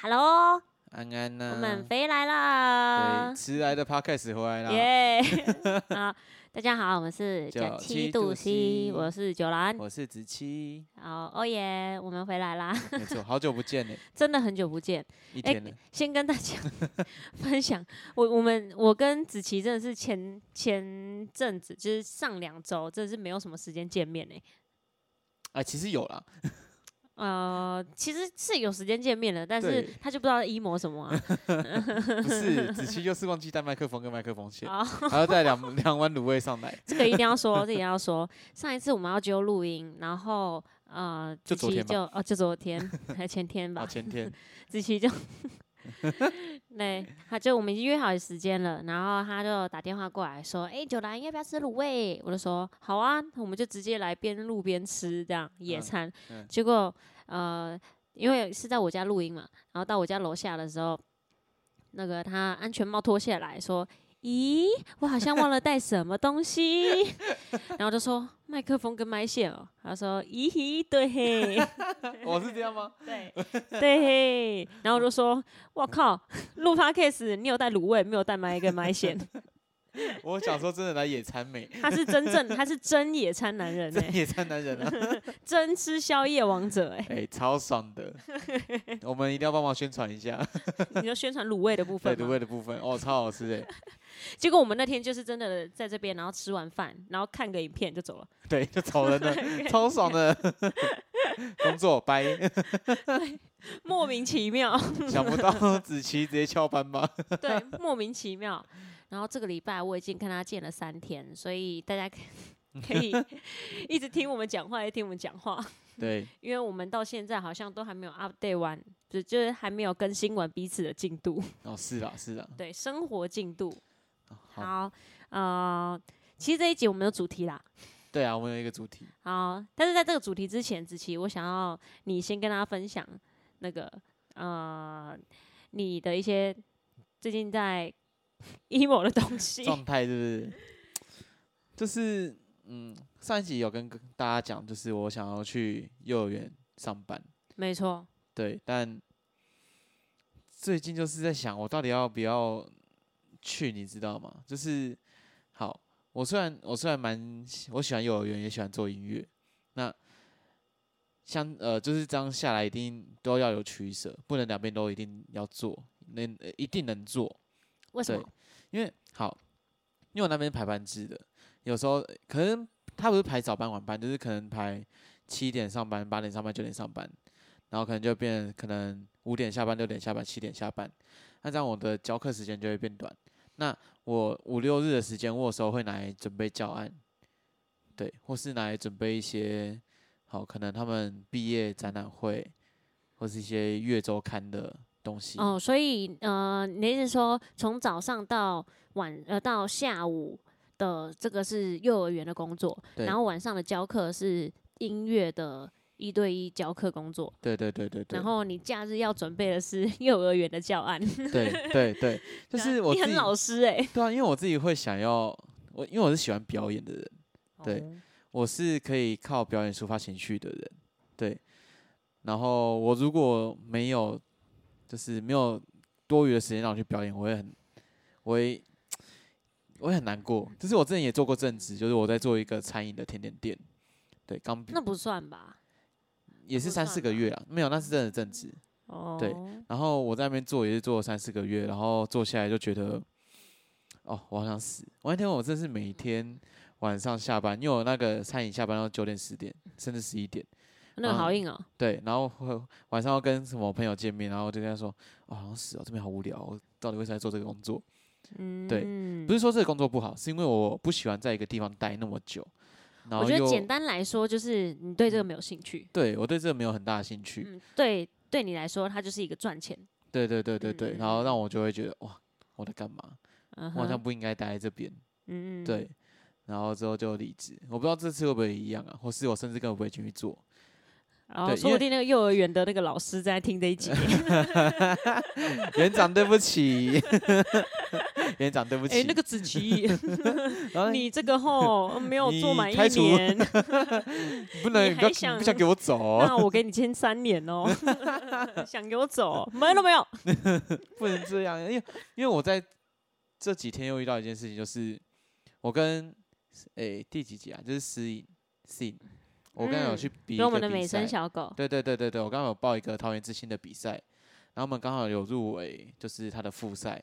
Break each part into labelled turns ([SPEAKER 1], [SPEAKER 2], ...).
[SPEAKER 1] Hello，
[SPEAKER 2] 安安呐、
[SPEAKER 1] 我们回来啦
[SPEAKER 2] 对，！迟来的 podcast 回来啦。
[SPEAKER 1] 耶！好，大家好，我们是
[SPEAKER 2] 九
[SPEAKER 1] 九
[SPEAKER 2] 七
[SPEAKER 1] 七度
[SPEAKER 2] 度 C，C
[SPEAKER 1] 我是九兰。
[SPEAKER 2] 我是子期，
[SPEAKER 1] 好，哦耶，我们回来啦！
[SPEAKER 2] 没错，好久不见呢，
[SPEAKER 1] 真的很久不见，哎
[SPEAKER 2] 一天了。
[SPEAKER 1] 先跟大家 分享，我我们我跟子琪真的是前前阵子，就是上两周，真的是没有什么时间见面呢。
[SPEAKER 2] 啊，其实有啦，
[SPEAKER 1] 呃，其实是有时间见面了，但是
[SPEAKER 2] 对
[SPEAKER 1] 他就不知道 emo 什么啊。
[SPEAKER 2] 不是子期就是忘记带麦克风跟麦克风线，
[SPEAKER 1] 好，
[SPEAKER 2] 还要带两两碗卤味上来，
[SPEAKER 1] 这个一定要说，这个一定要说。上一次我们要揪录音，然后呃，子琪
[SPEAKER 2] 就昨天吧
[SPEAKER 1] 就哦，就昨天还 前天吧
[SPEAKER 2] 啊，，前天
[SPEAKER 1] 子琪就，对，他就我们已经约好时间了，然后他就打电话过来说，哎、九兰要不要吃卤味？我就说好啊，我们就直接来边路边吃这样野
[SPEAKER 2] 嗯
[SPEAKER 1] 餐。
[SPEAKER 2] 嗯
[SPEAKER 1] 结果呃，因为是在我家录音嘛，然后到我家楼下的时候，那个他安全帽脱下来说。咦，我好像忘了带什么东西，然后就说麦克风跟麦线哦。他说：“咦，对嘿，
[SPEAKER 2] 我 是这样吗？
[SPEAKER 1] 对 对嘿。”然后我就说：“我靠，录 podcast 你有带卤味，没有带麦跟麦线。
[SPEAKER 2] 我想说真的来野餐美，
[SPEAKER 1] 他是真正，他是真野餐男人哎、
[SPEAKER 2] 真野餐男人啊，
[SPEAKER 1] 真吃宵夜王者哎、
[SPEAKER 2] 哎，超爽的，我们一定要帮忙宣传一下，
[SPEAKER 1] 你就宣传卤味的部分对？
[SPEAKER 2] 卤味的部分，哦，超好吃哎，
[SPEAKER 1] 结果我们那天就是真的在这边，然后吃完饭，然后看个影片就走了。
[SPEAKER 2] 对，就走人了，超爽的，工作拜，
[SPEAKER 1] 莫名其妙，
[SPEAKER 2] 想不到子琪直接翘班吧？
[SPEAKER 1] 对，莫名其妙。然后这个礼拜我已经跟他见了三天，所以大家可可以 一直听我们讲话，也听我们讲话，
[SPEAKER 2] 对，
[SPEAKER 1] 因为我们到现在好像都还没有 update 完，就就是还没有更新完彼此的进度，
[SPEAKER 2] 哦，是啦，是啦，
[SPEAKER 1] 对生活进度。
[SPEAKER 2] 哦好，
[SPEAKER 1] 好，呃，其实这一集我们有主题啦。
[SPEAKER 2] 对啊，我们有一个主题，
[SPEAKER 1] 好，但是在这个主题之前，子琪，我想要你先跟大家分享那个呃，你的一些最近在 emo 的东西。
[SPEAKER 2] 状态是不是？就是嗯，上一集有跟大家讲，就是我想要去幼儿园上班，
[SPEAKER 1] 没错，
[SPEAKER 2] 对，但最近就是在想，我到底要不要去，你知道吗？就是好，我虽然我虽然蛮喜我喜欢幼儿园，也喜欢做音乐，那相呃就是这样下来，一定都要有取舍，不能两边都一定要做，能、呃一定能做，对
[SPEAKER 1] 为什么？
[SPEAKER 2] 因为好，因为我那边排班制的，有时候可能他不是排早班晚班，就是可能排七点上班、八点上班、九点上班，然后可能就变可能五点下班、六点下班、七点下班，那这样我的教课时间就会变短。那我五六日的时间，我有时候会来准备教案，对，或是来准备一些好可能他们毕业展览会，或是一些月周刊的东西。
[SPEAKER 1] 哦，所以呃，你的意思是说从早上到晚呃到下午的这个是幼儿园的工作，
[SPEAKER 2] 对
[SPEAKER 1] 然后晚上的教课是音乐的一对一教课工作，
[SPEAKER 2] 对对对对对。
[SPEAKER 1] 然后你假日要准备的是 幼儿园的教案。
[SPEAKER 2] 对对 对，就是我
[SPEAKER 1] 你很
[SPEAKER 2] 己
[SPEAKER 1] 老师哎、
[SPEAKER 2] 对啊，因为我自己会想要我，因为我是喜欢表演的人，对
[SPEAKER 1] 哦
[SPEAKER 2] 我是可以靠表演抒发情绪的人，对。然后我如果没有，就是没有多余的时间让我去表演，我会很，我会，我会很难过。就是我之前也做过正职，就是我在做一个餐饮的甜点店，对，刚
[SPEAKER 1] 那不算吧？
[SPEAKER 2] 也是三四个月啊，没有，那是真的正职。
[SPEAKER 1] 哦，对
[SPEAKER 2] 然后我在那边做也是做了三四个月，然后做下来就觉得，哦，我好想死。我那天我真是每天晚上下班，因为我那个餐饮下班到九点十点，甚至十一点，
[SPEAKER 1] 那个好硬哦、
[SPEAKER 2] 对，然后会晚上要跟什么朋友见面，然后就跟他说，哦，好像死哦，这边好无聊，我到底为什么在做这个工作？
[SPEAKER 1] 嗯，
[SPEAKER 2] 对不是说这个工作不好，是因为我不喜欢在一个地方待那么久，然
[SPEAKER 1] 我觉得简单来说就是你对这个没有兴趣，
[SPEAKER 2] 对我对这个没有很大的兴趣，
[SPEAKER 1] 嗯，对，对你来说它就是一个赚钱，
[SPEAKER 2] 对对对对对，然后
[SPEAKER 1] 嗯
[SPEAKER 2] 让我就会觉得哇，我在干嘛？
[SPEAKER 1] 嗯
[SPEAKER 2] 我好像，不应该待在这边。
[SPEAKER 1] 嗯，
[SPEAKER 2] 对，然后之后就离职。我不知道这次会不会一样啊，或是我甚至根本不会继续做。
[SPEAKER 1] 然后说不定那个幼儿园的那个老师在听这一集，
[SPEAKER 2] 园长，对不起，园长对不起。
[SPEAKER 1] 哎，那个子琪，你这个吼没有做
[SPEAKER 2] 你
[SPEAKER 1] 满一年，
[SPEAKER 2] 你不能，
[SPEAKER 1] 你
[SPEAKER 2] 你不要
[SPEAKER 1] 还想
[SPEAKER 2] 你不想给我走。哦，
[SPEAKER 1] 那我给你签三年哦。想给我走？没了没有？
[SPEAKER 2] 不能这样，因为因为我在这几天又遇到一件事情，就是我跟诶、第几集啊，就是思颖思颖，我刚刚有
[SPEAKER 1] 嗯
[SPEAKER 2] 去比
[SPEAKER 1] 我们的美声，小狗，
[SPEAKER 2] 对对对对对，我刚刚有报一个桃园之星的比赛，然后我们刚好有入围，就是他的复赛，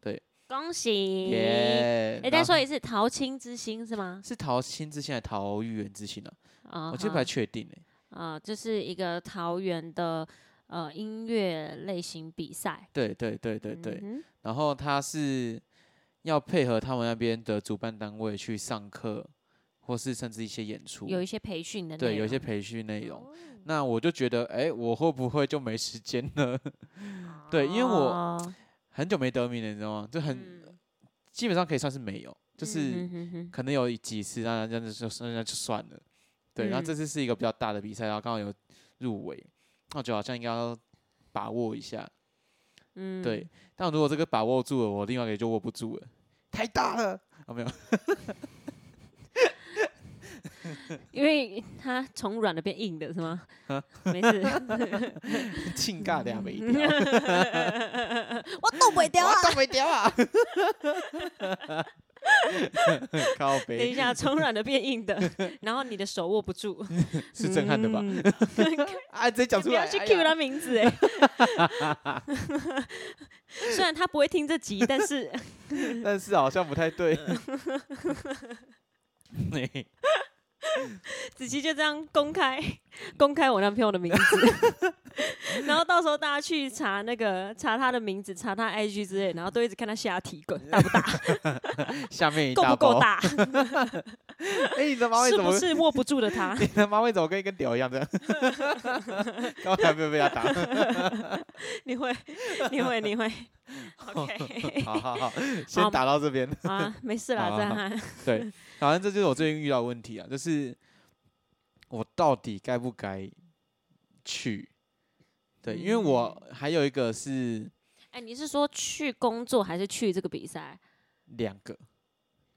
[SPEAKER 2] 对
[SPEAKER 1] 恭喜！
[SPEAKER 2] 耶、
[SPEAKER 1] 哎，再说一次，桃青之星是吗？
[SPEAKER 2] 是桃青之星还是桃玉园之星啊？
[SPEAKER 1] 啊，
[SPEAKER 2] 我记得不太确定诶、
[SPEAKER 1] 啊，就是一个桃园的呃音乐类型比赛。
[SPEAKER 2] 对对对对对，
[SPEAKER 1] 嗯
[SPEAKER 2] 然后他是要配合他们那边的主办单位去上课，或是甚至一些演出，
[SPEAKER 1] 有一些培训的
[SPEAKER 2] 对，有一些培训内容。
[SPEAKER 1] 哦
[SPEAKER 2] 那我就觉得，哎、我会不会就没时间了？对，因为我
[SPEAKER 1] 哦
[SPEAKER 2] 很久没得名了，你知道吗？就很、
[SPEAKER 1] 嗯
[SPEAKER 2] 基本上可以算是没有，就是可能有几次，那那那就那就算了。对，然后这
[SPEAKER 1] 嗯
[SPEAKER 2] 次是一个比较大的比赛，然后刚好有入围，那我觉得好像应该要把握一下。
[SPEAKER 1] 嗯，
[SPEAKER 2] 对，但如果这个把握住了，我另外一个就握不住了，太大了。哦，没有，
[SPEAKER 1] 因为它从软的变硬的是吗？
[SPEAKER 2] 啊
[SPEAKER 1] 没事，
[SPEAKER 2] 庆尬的呀没掉，
[SPEAKER 1] 我动不掉啊！
[SPEAKER 2] 我动不掉啊！靠背
[SPEAKER 1] 等一下，从软的变硬的，然后你的手握不住，
[SPEAKER 2] 是震撼的吧？
[SPEAKER 1] 嗯
[SPEAKER 2] 啊，直接讲出来，
[SPEAKER 1] 不要去
[SPEAKER 2] 哎
[SPEAKER 1] Q
[SPEAKER 2] 呀
[SPEAKER 1] 他名字哎。虽然他不会听这集，但是
[SPEAKER 2] 但是好像不太对。
[SPEAKER 1] 子琪就这样公开公开我男朋友的名字，然后到时候大家去查那个查他的名字，查他 IG 之类，然后都一直看他下体滚大不大，
[SPEAKER 2] 下面一
[SPEAKER 1] 够，不够大，
[SPEAKER 2] 哎，你的马尾
[SPEAKER 1] 是
[SPEAKER 2] 怎么
[SPEAKER 1] 不？是握不住的他？
[SPEAKER 2] 你的马尾怎么跟一根屌一样的？刚才没有被他打。
[SPEAKER 1] 你会，你会，你会，OK，
[SPEAKER 2] 好好好，先打到这边。
[SPEAKER 1] 啊，没事啦，
[SPEAKER 2] 好好
[SPEAKER 1] 这样
[SPEAKER 2] 对，反正这就是我最近遇到的问题啊，就是我到底该不该去？对，因为我还有一个是
[SPEAKER 1] 哎，你是说去工作还是去这个比赛
[SPEAKER 2] 两个，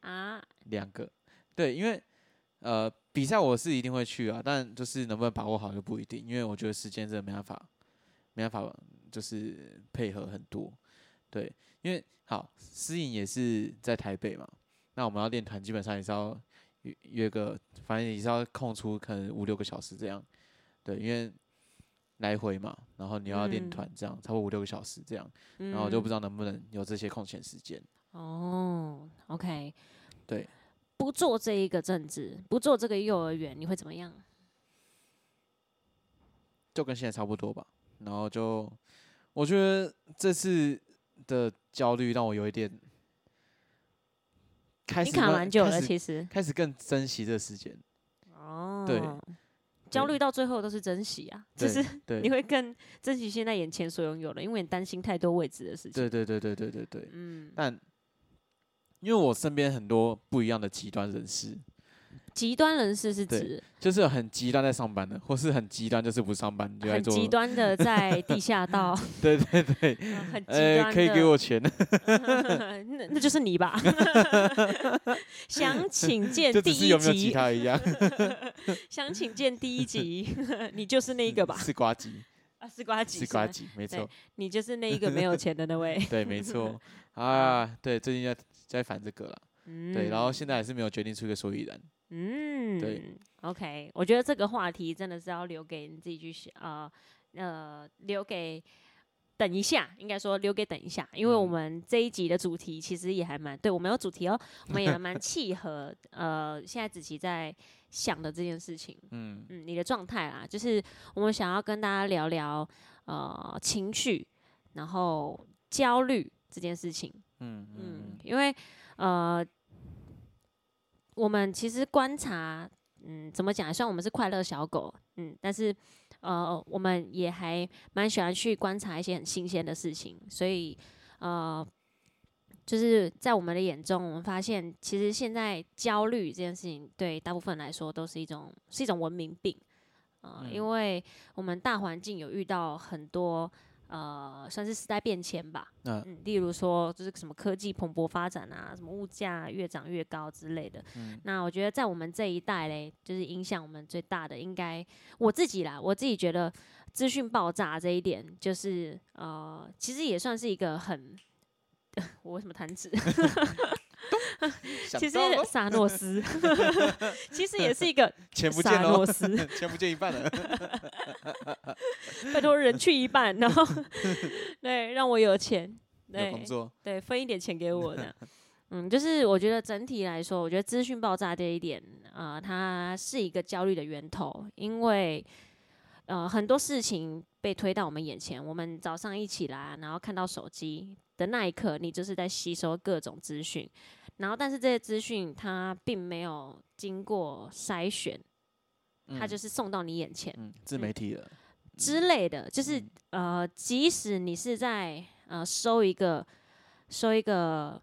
[SPEAKER 1] 啊？
[SPEAKER 2] 两个，对，因为呃比赛我是一定会去啊，但就是能不能把握好就不一定，因为我觉得时间真的没办法，没办法，就是配合很多，对，因为好思颖也是在台北嘛，那我们要练团基本上也是要约约个，反正也是要空出可能五六个小时这样，对，因为来回嘛，然后你要练
[SPEAKER 1] 嗯。
[SPEAKER 2] 团这样，差不多五六个小时这样，
[SPEAKER 1] 然
[SPEAKER 2] 然后就不知道能不能有这些空闲时间，
[SPEAKER 1] 哦，OK，
[SPEAKER 2] 对，
[SPEAKER 1] 不做这一个政治，不做这个幼儿园，你会怎么样？
[SPEAKER 2] 就跟现在差不多吧。然后就我觉得这次的焦虑让我有一点开
[SPEAKER 1] 你
[SPEAKER 2] 始你
[SPEAKER 1] 卡蛮久了，其实
[SPEAKER 2] 开始更珍惜这个时间。
[SPEAKER 1] 哦，
[SPEAKER 2] 对，
[SPEAKER 1] 焦虑到最后都是珍惜啊，就
[SPEAKER 2] 对
[SPEAKER 1] 是
[SPEAKER 2] 对
[SPEAKER 1] 你会更珍惜现在眼前所拥有的，因为你担心太多未知的事情。
[SPEAKER 2] 对对对对对对对。
[SPEAKER 1] 嗯，
[SPEAKER 2] 但因为我身边很多不一样的极端人士，
[SPEAKER 1] 极端人士是指
[SPEAKER 2] 就是很极端在上班的，或是很极端就是不上班就在做。
[SPEAKER 1] 很极端的在地下道，
[SPEAKER 2] 对 对对，
[SPEAKER 1] 呃 很极
[SPEAKER 2] 呃，
[SPEAKER 1] 端
[SPEAKER 2] 可以给我钱，
[SPEAKER 1] 那 那就是你吧？想请见第一
[SPEAKER 2] 集有没有他一样，
[SPEAKER 1] 想请见第一集，你就是那一个吧？
[SPEAKER 2] 是瓜吉，
[SPEAKER 1] 啊，丝瓜吉，
[SPEAKER 2] 是瓜
[SPEAKER 1] 吗，
[SPEAKER 2] 吉，没
[SPEAKER 1] 对
[SPEAKER 2] 错。
[SPEAKER 1] 你就是那一个没有钱的那位。
[SPEAKER 2] 对，没错啊，对，最近在在烦这个了，
[SPEAKER 1] 嗯
[SPEAKER 2] 对，然后现在还是没有决定出一个所以然，
[SPEAKER 1] 嗯，
[SPEAKER 2] 对
[SPEAKER 1] ，OK，我觉得这个话题真的是要留给你自己去想，呃呃，留给等一下，应该说留给等一下，因为我
[SPEAKER 2] 嗯。
[SPEAKER 1] 们这一集的主题其实也还蛮，对我们有主题哦，我们也蛮契合，呃，现在子琪在想的这件事情，
[SPEAKER 2] 嗯。
[SPEAKER 1] 嗯，你的状态啦，就是我们想要跟大家聊聊，呃，情绪，然后焦虑这件事情，
[SPEAKER 2] 嗯
[SPEAKER 1] 嗯。
[SPEAKER 2] 嗯，
[SPEAKER 1] 因为呃，我们其实观察，嗯，怎么讲？虽然我们是快乐小狗，嗯，但是呃，我们也还蛮喜欢去观察一些很新鲜的事情，所以呃，就是在我们的眼中，我们发现其实现在焦虑这件事情，对大部分来说都是一种是一种文明病。呃，
[SPEAKER 2] 嗯
[SPEAKER 1] 因为我们大环境有遇到很多呃，算是时代变迁吧。
[SPEAKER 2] 嗯
[SPEAKER 1] 嗯，例如说，就是什么科技蓬勃发展啊，什么物价越涨越高之类的。
[SPEAKER 2] 嗯
[SPEAKER 1] 那我觉得在我们这一代嘞，就是影响我们最大的，应该我自己啦，我自己觉得资讯爆炸这一点，就是呃，其实也算是一个很，我为什么弹指？其实萨诺斯，其实也是一个
[SPEAKER 2] 钱不见
[SPEAKER 1] 萨诺
[SPEAKER 2] 了，
[SPEAKER 1] 斯，
[SPEAKER 2] 钱不见一半了。
[SPEAKER 1] 拜托人去一半，然后对让我有钱，对
[SPEAKER 2] 有工作，
[SPEAKER 1] 对分一点钱给我的。嗯，就是我觉得整体来说，我觉得资讯爆炸这一点，呃，它是一个焦虑的源头，因为呃很多事情被推到我们眼前，我们早上一起来，然后看到手机的那一刻，你就是在吸收各种资讯，然后但是这些资讯它并没有经过筛选，它就是送到你眼前。
[SPEAKER 2] 嗯，自媒体了，
[SPEAKER 1] 之类的，就是呃，即使你是在呃收一个收一个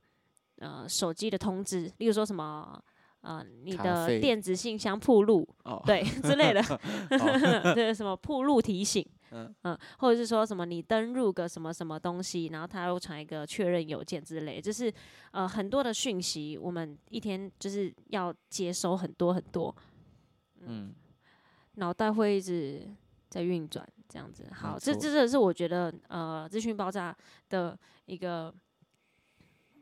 [SPEAKER 1] 呃手机的通知，例如说什么呃你的电子信箱铺路，
[SPEAKER 2] 哦，
[SPEAKER 1] 对 之类的，
[SPEAKER 2] 哦。
[SPEAKER 1] 对什么铺路提醒，
[SPEAKER 2] 嗯。
[SPEAKER 1] 嗯、或者是说什么你登入个什么什么东西，然后他又传一个确认邮件之类，就是呃很多的讯息，我们一天就是要接收很多很多，
[SPEAKER 2] 嗯，
[SPEAKER 1] 脑袋会一直在运转，这样子。好，这
[SPEAKER 2] 错
[SPEAKER 1] 这这是我觉得呃资讯爆炸的一个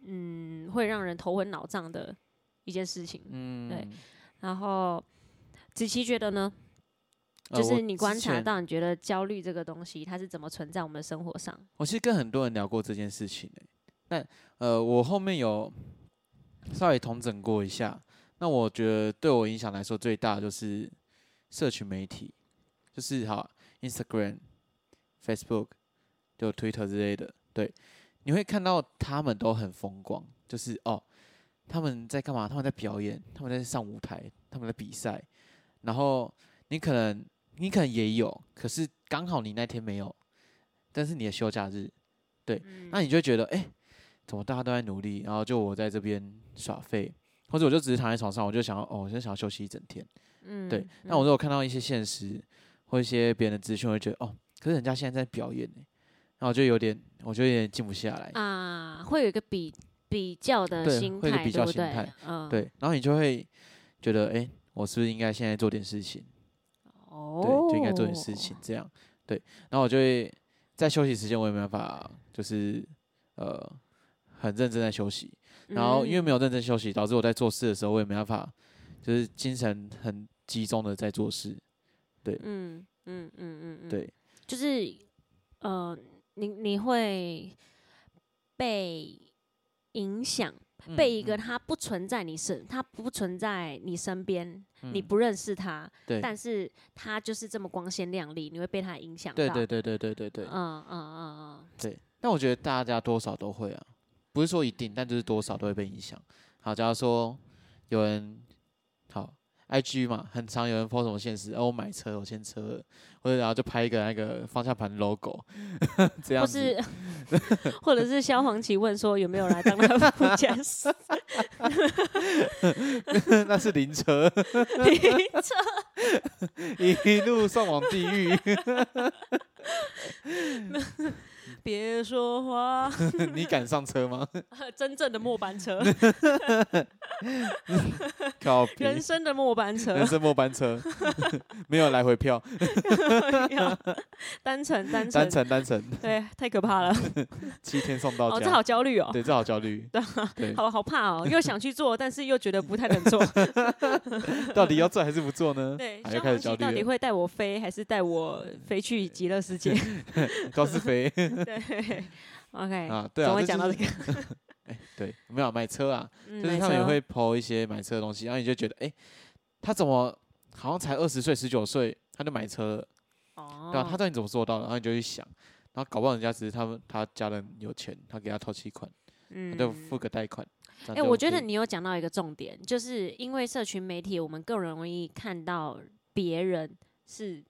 [SPEAKER 1] 嗯会让人头昏脑胀的一件事情。
[SPEAKER 2] 嗯，
[SPEAKER 1] 对然后子琪觉得呢，就是你观察到，你觉得焦虑这个东西它是怎么存在我们的生活上？
[SPEAKER 2] 我其实跟很多人聊过这件事情诶、但呃，我后面有稍微统整过一下。那我觉得对我影响来说最大的就是社群媒体，就是好 Instagram、Facebook、就 Twitter 之类的。对，你会看到他们都很风光，就是哦，他们在干嘛？他们在表演，他们在上舞台，他们在比赛。然后你可能你可能也有，可是刚好你那天没有，但是你的休假日，对，
[SPEAKER 1] 嗯
[SPEAKER 2] 那你就会觉得，哎、怎么大家都在努力，然后就我在这边耍废，或者我就只是躺在床上，我就想要，哦，我就想要休息一整天，
[SPEAKER 1] 嗯
[SPEAKER 2] 对。那我如果看到一些现实或一些别人的资讯，我会觉得，哦，可是人家现在在表演呢，然后我就有点，我就有点静不下来，
[SPEAKER 1] 啊，会有一个比比较的
[SPEAKER 2] 对
[SPEAKER 1] 心态，
[SPEAKER 2] 会有一个比较心态？
[SPEAKER 1] 嗯，
[SPEAKER 2] 对，然后你就会觉得，哎、我是不是应该现在做点事情？
[SPEAKER 1] 哦，
[SPEAKER 2] 对，就应该做点事情，这样对。然后我就会在休息时间，我也没办法，就是呃很认真在休息。然后因为没
[SPEAKER 1] 有
[SPEAKER 2] 有认真休息，导致我在做事的时候，我也没办法，就是精神很集中的在做事。
[SPEAKER 1] 嗯嗯嗯嗯嗯，
[SPEAKER 2] 对，
[SPEAKER 1] 就是呃，你你会被影响，被一个
[SPEAKER 2] 嗯
[SPEAKER 1] 他不存在你身，他不存在你身边，你
[SPEAKER 2] 嗯
[SPEAKER 1] 不认识他，
[SPEAKER 2] 对
[SPEAKER 1] 但是他就是这么光鲜亮丽，你会被他影响到。
[SPEAKER 2] 对对对对对对对
[SPEAKER 1] 嗯嗯嗯嗯，
[SPEAKER 2] 对。但我觉得大家多少都会啊，不是说一定，但就是多少都会被影响。好，假如说有人好 IG 嘛，很常有人 po 什么现实，哦，我买车，我先车了，或者然后就拍一个那个方向盘 logo，这样子。
[SPEAKER 1] 或 是或者是萧煌奇问说有没有来当他的副驾驶？
[SPEAKER 2] 那是灵车灵车，一路送往地狱。
[SPEAKER 1] 别说话，
[SPEAKER 2] 你敢上车吗？
[SPEAKER 1] 真正的末班车，人，生的末班车
[SPEAKER 2] 人，生末班车，没有来回票，
[SPEAKER 1] 单程单程
[SPEAKER 2] 单程单程，
[SPEAKER 1] 对，太可怕了。
[SPEAKER 2] 七天送到
[SPEAKER 1] 哦，这
[SPEAKER 2] 家。
[SPEAKER 1] 好焦虑哦，
[SPEAKER 2] 对，这好焦虑。对，
[SPEAKER 1] 好好怕哦，又想去做，但是又觉得不太能做。
[SPEAKER 2] 到底要做还是不做呢？
[SPEAKER 1] 对，
[SPEAKER 2] 啊，
[SPEAKER 1] 消
[SPEAKER 2] 又开始
[SPEAKER 1] 防器到底。会带我飞，还是带我飞去极乐世界？
[SPEAKER 2] 都是飞
[SPEAKER 1] 对，OK，
[SPEAKER 2] 啊，对啊，
[SPEAKER 1] 总会
[SPEAKER 2] 这就是
[SPEAKER 1] 讲到这个。
[SPEAKER 2] 哎，对，没有买车啊，
[SPEAKER 1] 嗯
[SPEAKER 2] 就是他们也会 PO 一些买车的东西，然后你就觉得，哎，他怎么好像才二十岁、十九岁他就买车了？
[SPEAKER 1] 哦，
[SPEAKER 2] 对啊，他到底怎么做到的？然后你就去想，然后搞不好人家只是他们他家人有钱，他给他头期款，他
[SPEAKER 1] 嗯
[SPEAKER 2] 就付个贷款。
[SPEAKER 1] 哎、
[SPEAKER 2] 哎
[SPEAKER 1] 我觉得你有讲到一个重点，就是因为社群媒体，我们更容易看到别人是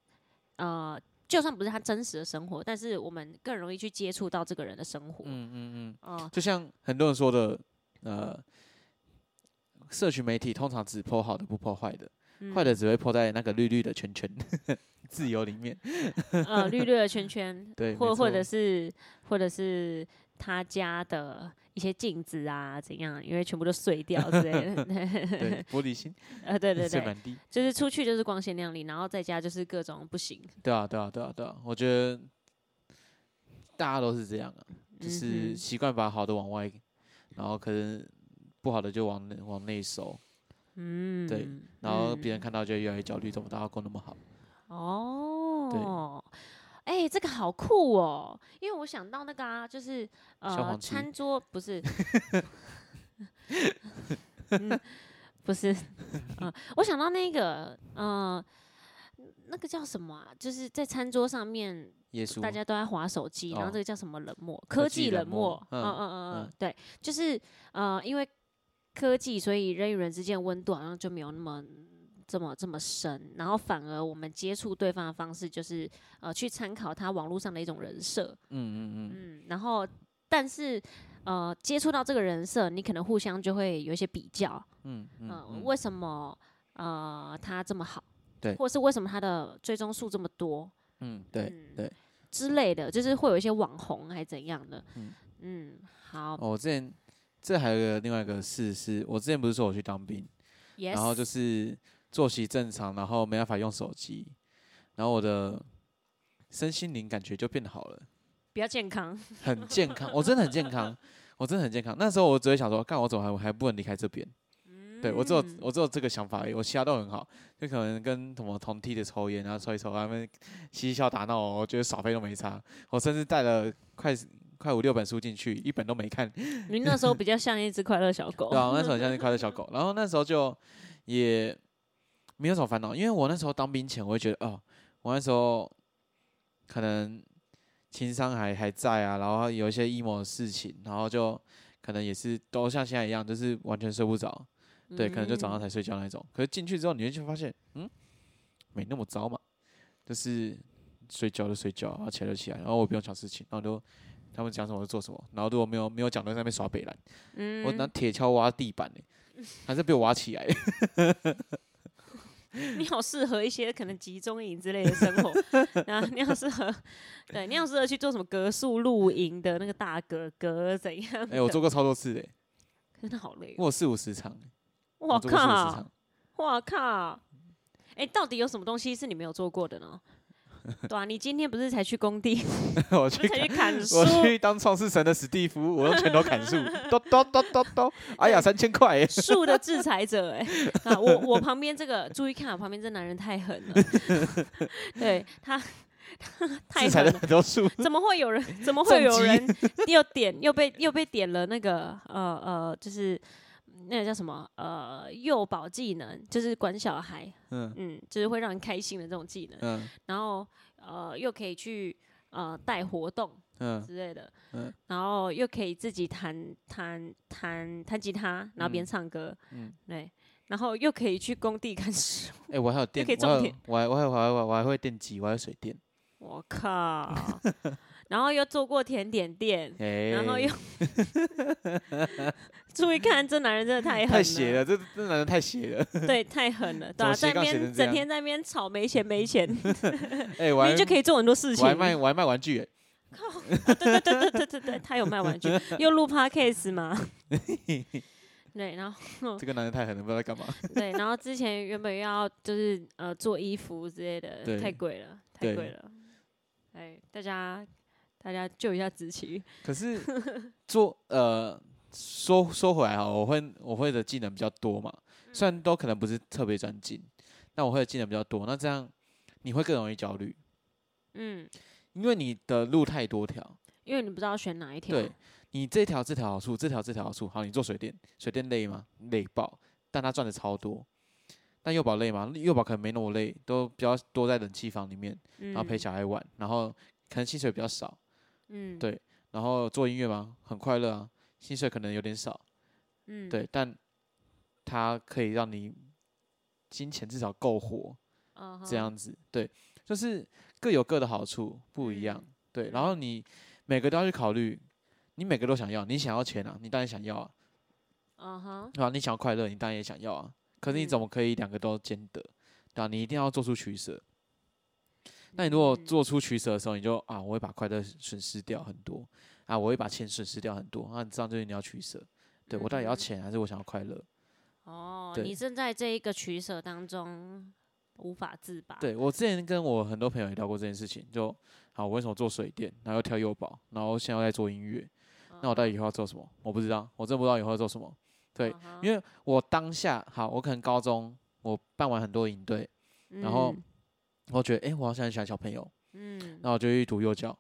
[SPEAKER 1] 呃，就算不是他真实的生活，但是我们更容易去接触到这个人的生活。
[SPEAKER 2] 嗯嗯嗯，
[SPEAKER 1] 哦，
[SPEAKER 2] 就像很多人说的，呃，社群媒体通常只 PO 好的不 PO 坏的，
[SPEAKER 1] 嗯
[SPEAKER 2] 坏的只会破在那个绿绿的圈圈 自由里面。
[SPEAKER 1] 呃绿绿的圈圈，
[SPEAKER 2] 对，
[SPEAKER 1] 或或者是或者是他家的一些镜子啊怎样，因为全部都碎掉之类的。
[SPEAKER 2] 对玻璃心
[SPEAKER 1] 呃，对对 对。就是出去就是光鲜亮丽，然后在家就是各种不行。
[SPEAKER 2] 对啊，对啊，对啊，对啊，我觉得大家都是这样啊，就是习惯把好的往外，然后可能不好的就往往内收，
[SPEAKER 1] 嗯，
[SPEAKER 2] 对然后别人
[SPEAKER 1] 嗯
[SPEAKER 2] 看到就越来越焦虑，怎么大家过那么好？
[SPEAKER 1] 哦，哎、这个好酷哦！因为我想到那个啊，就是呃，餐桌不是，嗯，不是，嗯、我想到那个呃，那个叫什么啊？就是在餐桌上面，大家都在划手机，然后
[SPEAKER 2] 哦
[SPEAKER 1] 这个叫什么冷漠？
[SPEAKER 2] 科
[SPEAKER 1] 科技
[SPEAKER 2] 技冷漠
[SPEAKER 1] 嗯
[SPEAKER 2] 嗯
[SPEAKER 1] 嗯嗯嗯
[SPEAKER 2] 嗯，
[SPEAKER 1] 对，就是呃，因为科技，所以人与人之间的温度好像就没有那么。这么这么深，然后反而我们接触对方的方式就是呃去参考他网络上的一种人设，
[SPEAKER 2] 嗯嗯嗯，
[SPEAKER 1] 嗯，然后但是呃接触到这个人设，你可能互相就会有一些比较，
[SPEAKER 2] 嗯嗯
[SPEAKER 1] 为什么呃他这么好，
[SPEAKER 2] 对。
[SPEAKER 1] 或是为什么他的追踪数这么多
[SPEAKER 2] 嗯对
[SPEAKER 1] 嗯
[SPEAKER 2] 对。
[SPEAKER 1] 之类的，就是会有一些网红还怎样的，
[SPEAKER 2] 嗯。
[SPEAKER 1] 嗯好
[SPEAKER 2] 哦，我之前这还有一个另外一个事是，我之前不是说我去当兵
[SPEAKER 1] ，，yes，
[SPEAKER 2] 然后就是作息正常，然后没办法用手机，然后我的身心灵感觉就变好了，
[SPEAKER 1] 比较健康，
[SPEAKER 2] 很健康，我真的很健康，我真的很健康。那时候我只会想说，干我怎么还我还不能离开这边？对我只有
[SPEAKER 1] 嗯
[SPEAKER 2] 我只有这个想法而已，我其他都很好，就可能跟什么同梯的抽烟，然后抽一抽，他们嬉笑打闹，我觉得耍废都没差。我甚至带了快快五六本书进去，一本都没看。
[SPEAKER 1] 你那时候比较像一只快乐小狗
[SPEAKER 2] 对，啊，我那时候很像是快乐小狗，然后那时候就也没有什么烦恼，因为我那时候当兵前，我会觉得哦，我那时候可能情商还还在啊，然后有一些 emo 的事情，然后就可能也是都像现在一样，就是完全睡不着，对，可能就早上
[SPEAKER 1] 嗯
[SPEAKER 2] 才睡觉那种。可是进去之后，你会就发现，嗯，没那么糟嘛，就是睡觉就睡觉，然后起来就起来，然后我不用想事情，然后就他们讲什么就做什么，然后如果没有没有讲，就在那边耍北兰。
[SPEAKER 1] 嗯
[SPEAKER 2] 我拿铁锹挖地板呢、还是被我挖起来。
[SPEAKER 1] 你好适合一些可能集中营之类的生活，然后你好适合，对你好适合去做什么格数露营的那个大哥哥怎样的？
[SPEAKER 2] 哎、我做过超多次的、欸，
[SPEAKER 1] 真的好累哦，
[SPEAKER 2] 我有四五十场、欸，
[SPEAKER 1] 我靠，。我靠！哎、到底有什么东西是你没有做过的呢？对啊，你今天不是才去工地，
[SPEAKER 2] 我去砍
[SPEAKER 1] 去砍树？
[SPEAKER 2] 我去当创世神的史蒂夫，我用拳头砍树，咚咚咚咚咚，哎呀，三千块、欸，
[SPEAKER 1] 树的制裁者哎、啊，我我旁边这个注意看，我旁边这男人太狠了，对他他太
[SPEAKER 2] 制裁了
[SPEAKER 1] 狠了，
[SPEAKER 2] 很多树。
[SPEAKER 1] 怎么会有人？怎么会有人又点又被又被点了那个呃呃，就是那个叫什么呃幼保技能，就是管小孩，
[SPEAKER 2] 嗯。
[SPEAKER 1] 嗯，就是会让人开心的这种技能，
[SPEAKER 2] 嗯。
[SPEAKER 1] 然后呃又可以去呃带活动
[SPEAKER 2] 嗯。
[SPEAKER 1] 之类的，
[SPEAKER 2] 嗯。
[SPEAKER 1] 然后又可以自己弹弹弹弹吉他，然后边
[SPEAKER 2] 嗯
[SPEAKER 1] 唱歌，
[SPEAKER 2] 嗯，
[SPEAKER 1] 对，然后又可以去工地看书，
[SPEAKER 2] 哎、我还有电
[SPEAKER 1] 可以，
[SPEAKER 2] 我还有
[SPEAKER 1] 种田
[SPEAKER 2] 我还我还我还我还会电机，我还有水电，
[SPEAKER 1] 我靠，然后又做过甜点店，
[SPEAKER 2] 哎、
[SPEAKER 1] 然后又 注意看，这男人真的太狠
[SPEAKER 2] 太邪了，这这男人太邪了。
[SPEAKER 1] 对，太狠了，对啊，在那边整天在那边吵没钱没钱，
[SPEAKER 2] 哎、我还
[SPEAKER 1] 你就可以做很多事情。
[SPEAKER 2] 我还卖我还卖玩具、欸，
[SPEAKER 1] 对对对对对对对，他有卖玩具，又录 podcast 嘛。对，然后
[SPEAKER 2] 这个男人太狠了，不知道在干嘛。
[SPEAKER 1] 对，然后之前原本要就是呃做衣服之类的，太贵了，太贵了。哎，大家大家救一下子琪。
[SPEAKER 2] 可是做呃说说回来哈，我会我会的技能比较多嘛，虽然都可能不是特别专精，但我会的技能比较多，那这样你会更容易焦虑，
[SPEAKER 1] 嗯，
[SPEAKER 2] 因为你的路太多条，
[SPEAKER 1] 因为你不知道选哪一条。
[SPEAKER 2] 对你这条这条好处，这条这条好处，好，你做水电，水电累吗？累爆，但他赚的超多。但幼保累吗？幼保可能没那么累，都比较多在冷气房里面，
[SPEAKER 1] 嗯，
[SPEAKER 2] 然后陪小孩玩，然后可能薪水比较少，
[SPEAKER 1] 嗯，
[SPEAKER 2] 对然后做音乐嘛？很快乐啊，薪水可能有点少，
[SPEAKER 1] 嗯，
[SPEAKER 2] 对，但它可以让你金钱至少够活，
[SPEAKER 1] 嗯，
[SPEAKER 2] 这样子，对，就是各有各的好处，不一样，
[SPEAKER 1] 嗯
[SPEAKER 2] 对，然后你每个都要去考虑，你每个都想要，你想要钱啊，你当然想要啊，
[SPEAKER 1] 嗯哼，
[SPEAKER 2] 啊，你想要快乐，你当然也想要啊，可是你
[SPEAKER 1] 嗯
[SPEAKER 2] 怎么可以两个都兼得？对啊，你一定要做出取舍。那你如果
[SPEAKER 1] 嗯
[SPEAKER 2] 做出取舍的时候，你就啊，我会把快乐损失掉很多啊，我会把钱损失掉很多啊，这样就是你要取舍。对我到底要钱还是我想要快乐？
[SPEAKER 1] 哦，你正在这一个取舍当中无法自拔。
[SPEAKER 2] 对我之前跟我很多朋友也聊过这件事情，就好，我为什么做水电，然后又跳幼保，然后现在又在做音乐，那我到底以后要做什么？我不知道，我真不知道以后要做什么。对，
[SPEAKER 1] 嗯
[SPEAKER 2] 因为我当下好，我可能高中我办完很多营队，然后我觉得哎、诶我好像很喜欢小朋友，
[SPEAKER 1] 嗯，
[SPEAKER 2] 那我就去读幼教。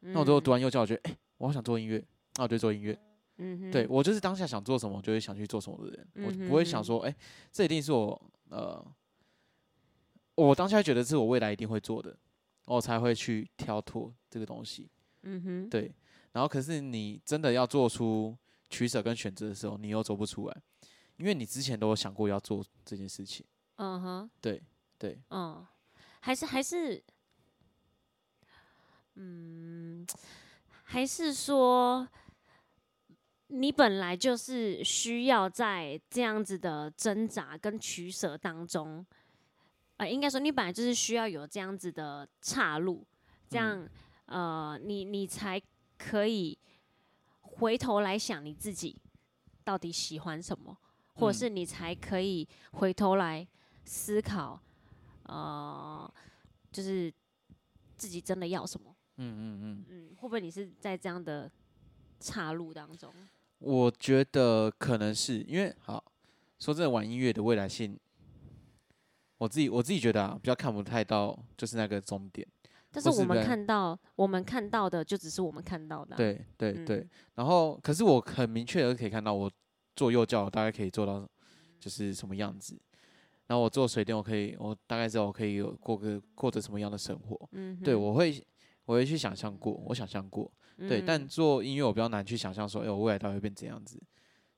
[SPEAKER 1] 嗯，
[SPEAKER 2] 那我最后读完幼教，我觉得哎、诶我好想做音乐，那我就做音乐。
[SPEAKER 1] 嗯哼，
[SPEAKER 2] 对我就是当下想做什么，我就会想去做什么的人，我
[SPEAKER 1] 嗯
[SPEAKER 2] 不会想说哎、诶这一定是我呃，我当下觉得是我未来一定会做的，我才会去挑脱这个东西。
[SPEAKER 1] 嗯哼，
[SPEAKER 2] 对，然后可是你真的要做出取舍跟选择的时候，你又做不出来，因为你之前都有想过要做这件事情。
[SPEAKER 1] 嗯哼，
[SPEAKER 2] 对对，
[SPEAKER 1] 嗯，还是还是，嗯，还是说，你本来就是需要在这样子的挣扎跟取舍当中，呃，应该说你本来就是需要有这样子的岔路，这样，呃，你你才可以回头来想你自己到底喜欢什么，或者
[SPEAKER 2] 嗯。
[SPEAKER 1] 是你才可以回头来思考，呃，就是自己真的要什么。
[SPEAKER 2] 嗯嗯嗯，
[SPEAKER 1] 嗯，会不会你是在这样的岔路当中？
[SPEAKER 2] 我觉得可能是因为好说真的，玩音乐的未来性，我自己我自己觉得啊，比较看不太到就是那个终点。
[SPEAKER 1] 但是我们看到，我们看到的就只是我们看到的啊、
[SPEAKER 2] 对对对
[SPEAKER 1] 嗯，
[SPEAKER 2] 然后可是我很明确的可以看到，我做幼教大概可以做到就是什么样子。然后我做水电，我可以，我大概知道我可以有过个过着什么样的生活。
[SPEAKER 1] 嗯，
[SPEAKER 2] 对，我会我会去想象过，我想象过，对。但
[SPEAKER 1] 嗯
[SPEAKER 2] 做音乐我比较难去想象说，哎、我未来到底会变怎样子？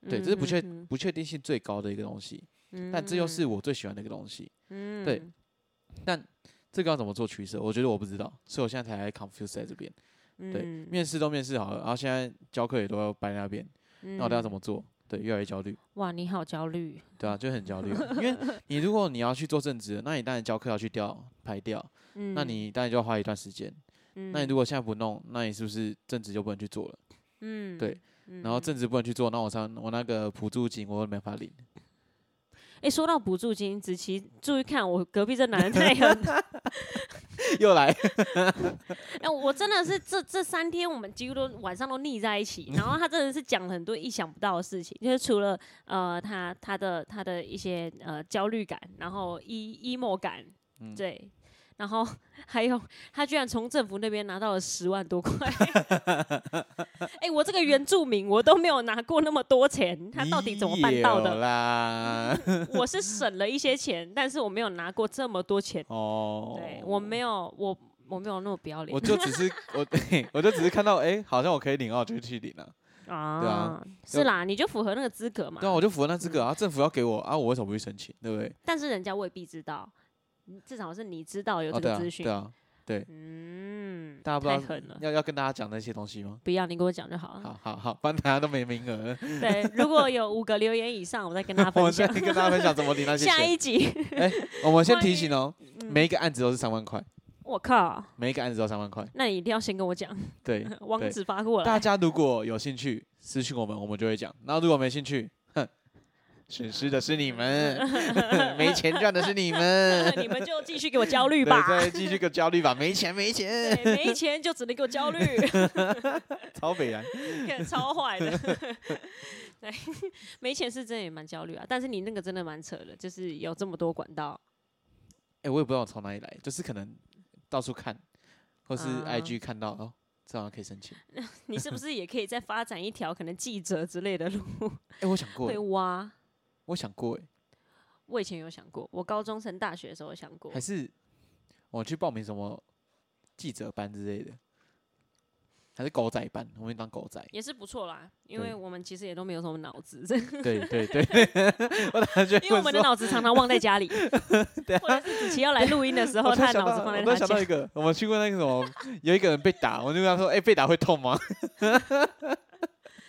[SPEAKER 2] 对，这是不确
[SPEAKER 1] 嗯
[SPEAKER 2] 不确定性最高的一个东西，
[SPEAKER 1] 嗯
[SPEAKER 2] 但这又是我最喜欢的一个东西。
[SPEAKER 1] 嗯
[SPEAKER 2] 对 但这个要怎么做取舍？我觉得我不知道，所以我现在才来 confuse 在这边。对，
[SPEAKER 1] 嗯
[SPEAKER 2] 面试都面试好了，然后现在教课也都要摆那边，那我都要怎
[SPEAKER 1] 嗯
[SPEAKER 2] 么做？对，越来越焦虑，
[SPEAKER 1] 哇，你好焦虑。
[SPEAKER 2] 对啊，就很焦虑啊。因为你如果你要去做正职，那你当然教课要去调排掉，
[SPEAKER 1] 嗯，
[SPEAKER 2] 那你当然就要花一段时间。
[SPEAKER 1] 嗯，
[SPEAKER 2] 那你如果现在不弄，那你是不是正职就不能去做了？
[SPEAKER 1] 嗯
[SPEAKER 2] 对，
[SPEAKER 1] 嗯
[SPEAKER 2] 然后正职不能去做，那我上我那个补助金我又没法领。
[SPEAKER 1] 哎、说到补助金，子琪注意看，我隔壁这男的太狠。
[SPEAKER 2] 又来，
[SPEAKER 1] 哎、我真的是这这三天，我们几乎都晚上都腻在一起。然后他真的是讲了很多意想不到的事情，就是除了呃他他的他的一些呃焦虑感，然后 e emo 感，
[SPEAKER 2] 嗯
[SPEAKER 1] 对，然后 还有他居然从政府那边拿到了十万多块。哎、我这个原住民我都没有拿过那么多钱，他到底怎么办到的？
[SPEAKER 2] 啦？
[SPEAKER 1] 我是省了一些钱，但是我没有拿过这么多钱。
[SPEAKER 2] 哦，
[SPEAKER 1] 对我没有，我我没有那么不要脸。
[SPEAKER 2] 我就只是我，我就只是看到，哎、好像我可以领，然后我就去领了。
[SPEAKER 1] 啊，
[SPEAKER 2] 对啊
[SPEAKER 1] 是啦，你就符合那个资格嘛。
[SPEAKER 2] 对啊，我就符合那资
[SPEAKER 1] 嗯
[SPEAKER 2] 格啊，政府要给我啊，我为什么不去申请？对不对？
[SPEAKER 1] 但是人家未必知道，嗯至少是你知道有这个资讯。
[SPEAKER 2] 对啊，对，
[SPEAKER 1] 嗯，
[SPEAKER 2] 大家不知道
[SPEAKER 1] 太狠了。
[SPEAKER 2] 要要跟大家讲那些东西吗？
[SPEAKER 1] 不要，你跟我讲就好了。
[SPEAKER 2] 好好好，不然大家都没名额。
[SPEAKER 1] 对，如果有五个留言以上，我再跟大家分享
[SPEAKER 2] 我们再。跟大家分享怎么领那些钱。
[SPEAKER 1] 下一集，
[SPEAKER 2] 我们先提醒哦，
[SPEAKER 1] 嗯
[SPEAKER 2] 每一个案子都是三万块，
[SPEAKER 1] 我靠，
[SPEAKER 2] 每一个案子都三万块。
[SPEAKER 1] 那你一定要先跟我讲，
[SPEAKER 2] 对，
[SPEAKER 1] 网
[SPEAKER 2] 对
[SPEAKER 1] 址发过来大。
[SPEAKER 2] 家如果有兴趣私信我们，我们就会讲。然后如果没兴趣，哼，损失的是你们，没钱赚的是你们。
[SPEAKER 1] 你们就继续给我焦虑，吧。
[SPEAKER 2] 再继续个焦虑吧，没钱没钱，
[SPEAKER 1] 对，没钱就只能给我焦虑，
[SPEAKER 2] 超北然。
[SPEAKER 1] 看超坏的。对，没钱是真的也蛮焦虑啊，但是你那个真的蛮扯的，就是有这么多管道。
[SPEAKER 2] 哎、我也不知道我从哪里来，就是可能到处看，或是
[SPEAKER 1] 啊
[SPEAKER 2] IG 看到、哦，这好像可以申请。
[SPEAKER 1] 你是不是也可以再发展一条可能记者之类的路？
[SPEAKER 2] 哎、我想过
[SPEAKER 1] 会
[SPEAKER 2] 欸，
[SPEAKER 1] 挖。
[SPEAKER 2] 我想过，哎，
[SPEAKER 1] 我以前有想过，我高中升大学的时候有想过
[SPEAKER 2] 还，是我去报名什么记者班之类的，还是狗仔班，我们当狗仔。
[SPEAKER 1] 也是不错啦。因
[SPEAKER 2] 对
[SPEAKER 1] 为我们其实也都没有什么脑子，
[SPEAKER 2] 对对对，我感觉
[SPEAKER 1] 因为我们的脑子常常忘在家里，
[SPEAKER 2] 对
[SPEAKER 1] 或者是子琪要来录音的时候，
[SPEAKER 2] 我突然想
[SPEAKER 1] 他的脑子放在他家。
[SPEAKER 2] 想到一个，我们去过那个什么，有一个人被打，我就跟他说：“哎、被打会痛吗？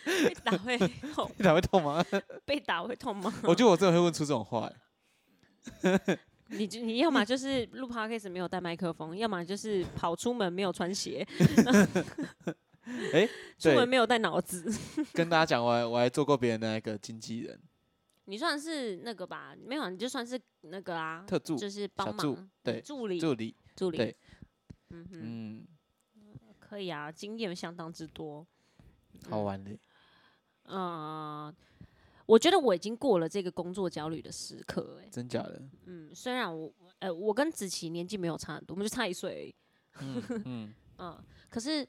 [SPEAKER 1] 被打会痛，
[SPEAKER 2] 被打会痛吗？
[SPEAKER 1] 被打会痛吗？
[SPEAKER 2] 我觉得我真的会问出这种话、欸
[SPEAKER 1] 你就你要么就是录 podcast 没有带麦克风，要么就是跑出门没有穿鞋，
[SPEAKER 2] 哎，对。
[SPEAKER 1] 出门，没有带脑子。
[SPEAKER 2] 跟大家讲，我还我还做过别人的那个经纪人，
[SPEAKER 1] 你算是那个吧？没有，你就算是那个啊，
[SPEAKER 2] 特助
[SPEAKER 1] 就是帮忙。
[SPEAKER 2] 对
[SPEAKER 1] 助理。
[SPEAKER 2] 助理，
[SPEAKER 1] 助理。
[SPEAKER 2] 对。
[SPEAKER 1] 嗯哼，
[SPEAKER 2] 嗯，
[SPEAKER 1] 可以啊，经验相当之多。
[SPEAKER 2] 好玩的，
[SPEAKER 1] 嗯，我觉得我已经过了这个工作焦虑的时刻、欸，
[SPEAKER 2] 真假的？
[SPEAKER 1] 嗯，虽然我呃，我跟子琪年纪没有差很多，我们就差一岁。
[SPEAKER 2] 嗯嗯
[SPEAKER 1] 嗯，可是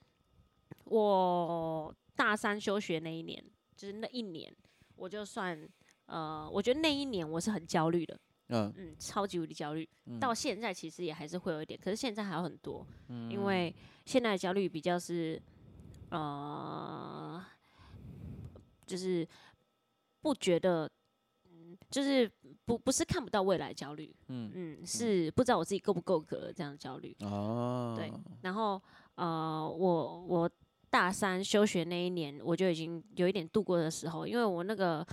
[SPEAKER 1] 我大三休学那一年，就是那一年，我就算呃，我觉得那一年我是很焦虑的，
[SPEAKER 2] 嗯
[SPEAKER 1] 嗯，超级无敌焦虑。
[SPEAKER 2] 嗯
[SPEAKER 1] 到现在其实也还是会有一点，可是现在还有很多，
[SPEAKER 2] 嗯
[SPEAKER 1] 因为现在的焦虑比较是呃，就是不觉得。嗯就是不不是看不到未来焦虑，
[SPEAKER 2] 嗯
[SPEAKER 1] 嗯，是不知道我自己够不够格这样的焦虑。
[SPEAKER 2] 哦，
[SPEAKER 1] 对然后呃，我我大三休学那一年，我就已经有一点度过的时候，因为我那个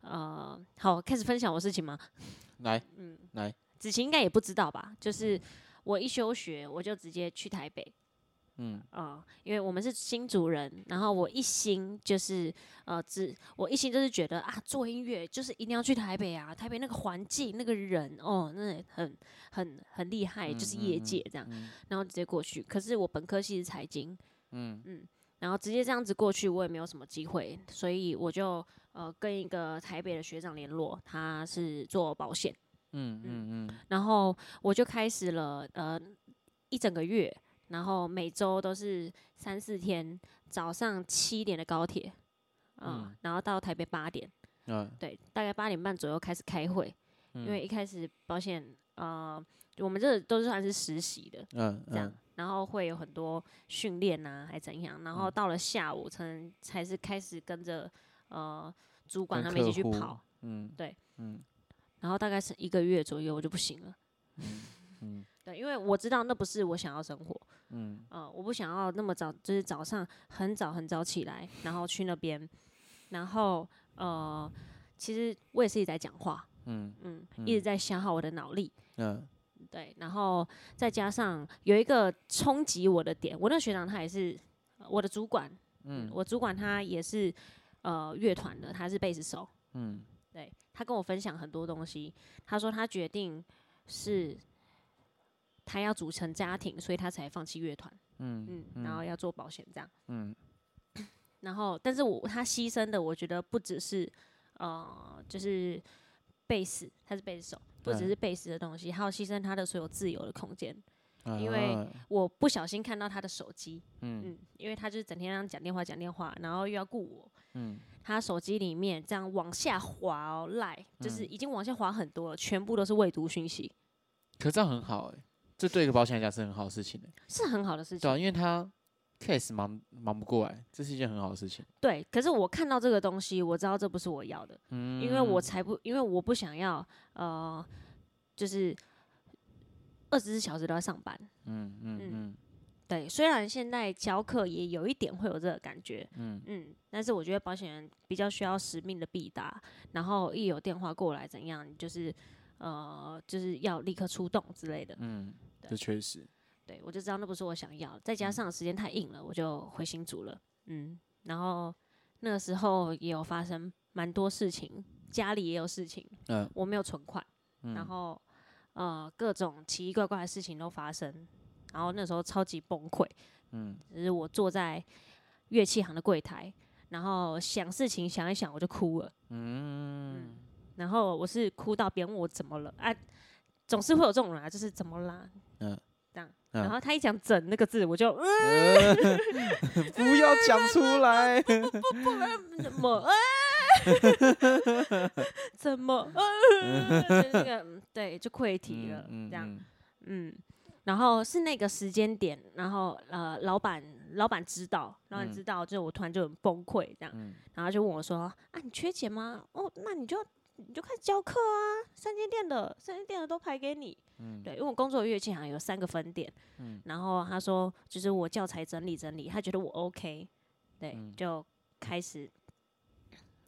[SPEAKER 1] 呃，好开始分享我事情吗？
[SPEAKER 2] 来
[SPEAKER 1] 嗯，
[SPEAKER 2] 来，
[SPEAKER 1] 子晴应该也不知道吧？就是我一休学，我就直接去台北。
[SPEAKER 2] 嗯。
[SPEAKER 1] 啊、因为我们是新族人，然后我一心就是呃，只我一心就是觉得啊，做音乐就是一定要去台北啊，台北那个环境、那个人哦，那很很很厉害，就是业界这样，
[SPEAKER 2] 嗯。
[SPEAKER 1] 然后直接过去。可是我本科系是财经，
[SPEAKER 2] 嗯。
[SPEAKER 1] 然后直接这样子过去，我也没有什么机会，所以我就呃跟一个台北的学长联络，他是做保险，
[SPEAKER 2] 嗯嗯嗯。
[SPEAKER 1] 然后我就开始了呃一整个月，然后每周都是三四天，早上七点的高铁，嗯，
[SPEAKER 2] 嗯
[SPEAKER 1] 然后到台北八点，
[SPEAKER 2] 嗯
[SPEAKER 1] 对，大概八点半左右开始开会，因为一开始保险呃我们这都是算是实习的，
[SPEAKER 2] 嗯
[SPEAKER 1] 这样
[SPEAKER 2] 嗯，
[SPEAKER 1] 然后会有很多训练啊，还怎样，然
[SPEAKER 2] 嗯
[SPEAKER 1] 后到了下午才能才是开始跟着呃主管他们一起去跑，
[SPEAKER 2] 嗯
[SPEAKER 1] 对
[SPEAKER 2] 嗯
[SPEAKER 1] 然后大概是一个月左右我就不行了。
[SPEAKER 2] 嗯
[SPEAKER 1] 对，因为我知道那不是我想要生活，
[SPEAKER 2] 嗯。
[SPEAKER 1] 呃，我不想要那么早，就是早上很早很早起来，然后去那边，然后呃，其实我也是一直在讲话，
[SPEAKER 2] 嗯
[SPEAKER 1] 嗯，一直在消耗我的脑力，
[SPEAKER 2] 嗯。
[SPEAKER 1] 对，然后再加上有一个冲击我的点，我那学长他也是呃我的主管，嗯，我主管他也是呃乐团的，他是贝斯手，
[SPEAKER 2] 嗯。
[SPEAKER 1] 对他跟我分享很多东西，他说他决定是他要组成家庭，所以他才放弃乐团，
[SPEAKER 2] 嗯
[SPEAKER 1] 嗯，然后要做保险这样，
[SPEAKER 2] 嗯。
[SPEAKER 1] 然后但是我他牺牲的，我觉得不只是呃就是贝斯，他是贝斯手，不只是贝斯的东西，还有牺牲他的所有自由的空间。因为
[SPEAKER 2] 啊
[SPEAKER 1] 我不小心看到他的手机，
[SPEAKER 2] 嗯。
[SPEAKER 1] 嗯，因为他就是整天这样讲电话讲电话，然后又要顾我，
[SPEAKER 2] 嗯。
[SPEAKER 1] 他手机里面这样往下滑哦，赖就是
[SPEAKER 2] 嗯。
[SPEAKER 1] 已经往下滑很多了，全部都是未读讯息，
[SPEAKER 2] 可这样很好哎，这对一个保险来讲是很好的事情哎，
[SPEAKER 1] 是很好的事情
[SPEAKER 2] 对啊，因为他 case 忙忙不过来，这是一件很好的事情。
[SPEAKER 1] 对，可是我看到这个东西，我知道这不是我要的，
[SPEAKER 2] 嗯，
[SPEAKER 1] 因为我才不，因为我不想要呃，就是二十四小时都要上班。
[SPEAKER 2] 嗯嗯嗯
[SPEAKER 1] 对，虽然现在教课也有一点会有这个感觉，
[SPEAKER 2] 嗯
[SPEAKER 1] 嗯，但是我觉得保险人比较需要使命的必达，然后一有电话过来怎样，就是呃，就是要立刻出动之类的。
[SPEAKER 2] 嗯，
[SPEAKER 1] 对
[SPEAKER 2] 这确实，
[SPEAKER 1] 对我就知道那不是我想要，再
[SPEAKER 2] 嗯
[SPEAKER 1] 加上时间太硬了，我就回新竹了。嗯，然后那个时候也有发生蛮多事情，家里也有事情，
[SPEAKER 2] 嗯
[SPEAKER 1] 我没有存款，然后呃各种奇奇怪怪的事情都发生，然后那时候超级崩溃。
[SPEAKER 2] 嗯
[SPEAKER 1] 就是我坐在乐器行的柜台，然后想事情想一想我就哭了，
[SPEAKER 2] 嗯
[SPEAKER 1] 然后我是哭到别人问我怎么了啊，总是会有这种人啊，就是怎么啦，
[SPEAKER 2] 嗯
[SPEAKER 1] 这样，
[SPEAKER 2] 嗯。
[SPEAKER 1] 然后他一讲“整”那个字，我就嗯
[SPEAKER 2] 呃不要讲出来。
[SPEAKER 1] 怎么啊，怎么啊，就是那个嗯对，就溃堤了，
[SPEAKER 2] 嗯
[SPEAKER 1] 这样，嗯，然后是那个时间点，然后呃，老板老板知道，老板
[SPEAKER 2] 嗯。
[SPEAKER 1] 知道，就我突然就很崩溃这样，
[SPEAKER 2] 嗯。
[SPEAKER 1] 然后就问我说：“啊，你缺钱吗？哦，那你就你就开始教课啊，三间店的三间店的都排给你。
[SPEAKER 2] 嗯。
[SPEAKER 1] 对，因为我工作的乐器好像有三个分店，
[SPEAKER 2] 嗯。
[SPEAKER 1] 然后他说就是我教材整理整理，他觉得我 OK，对，
[SPEAKER 2] 嗯。
[SPEAKER 1] 就开始，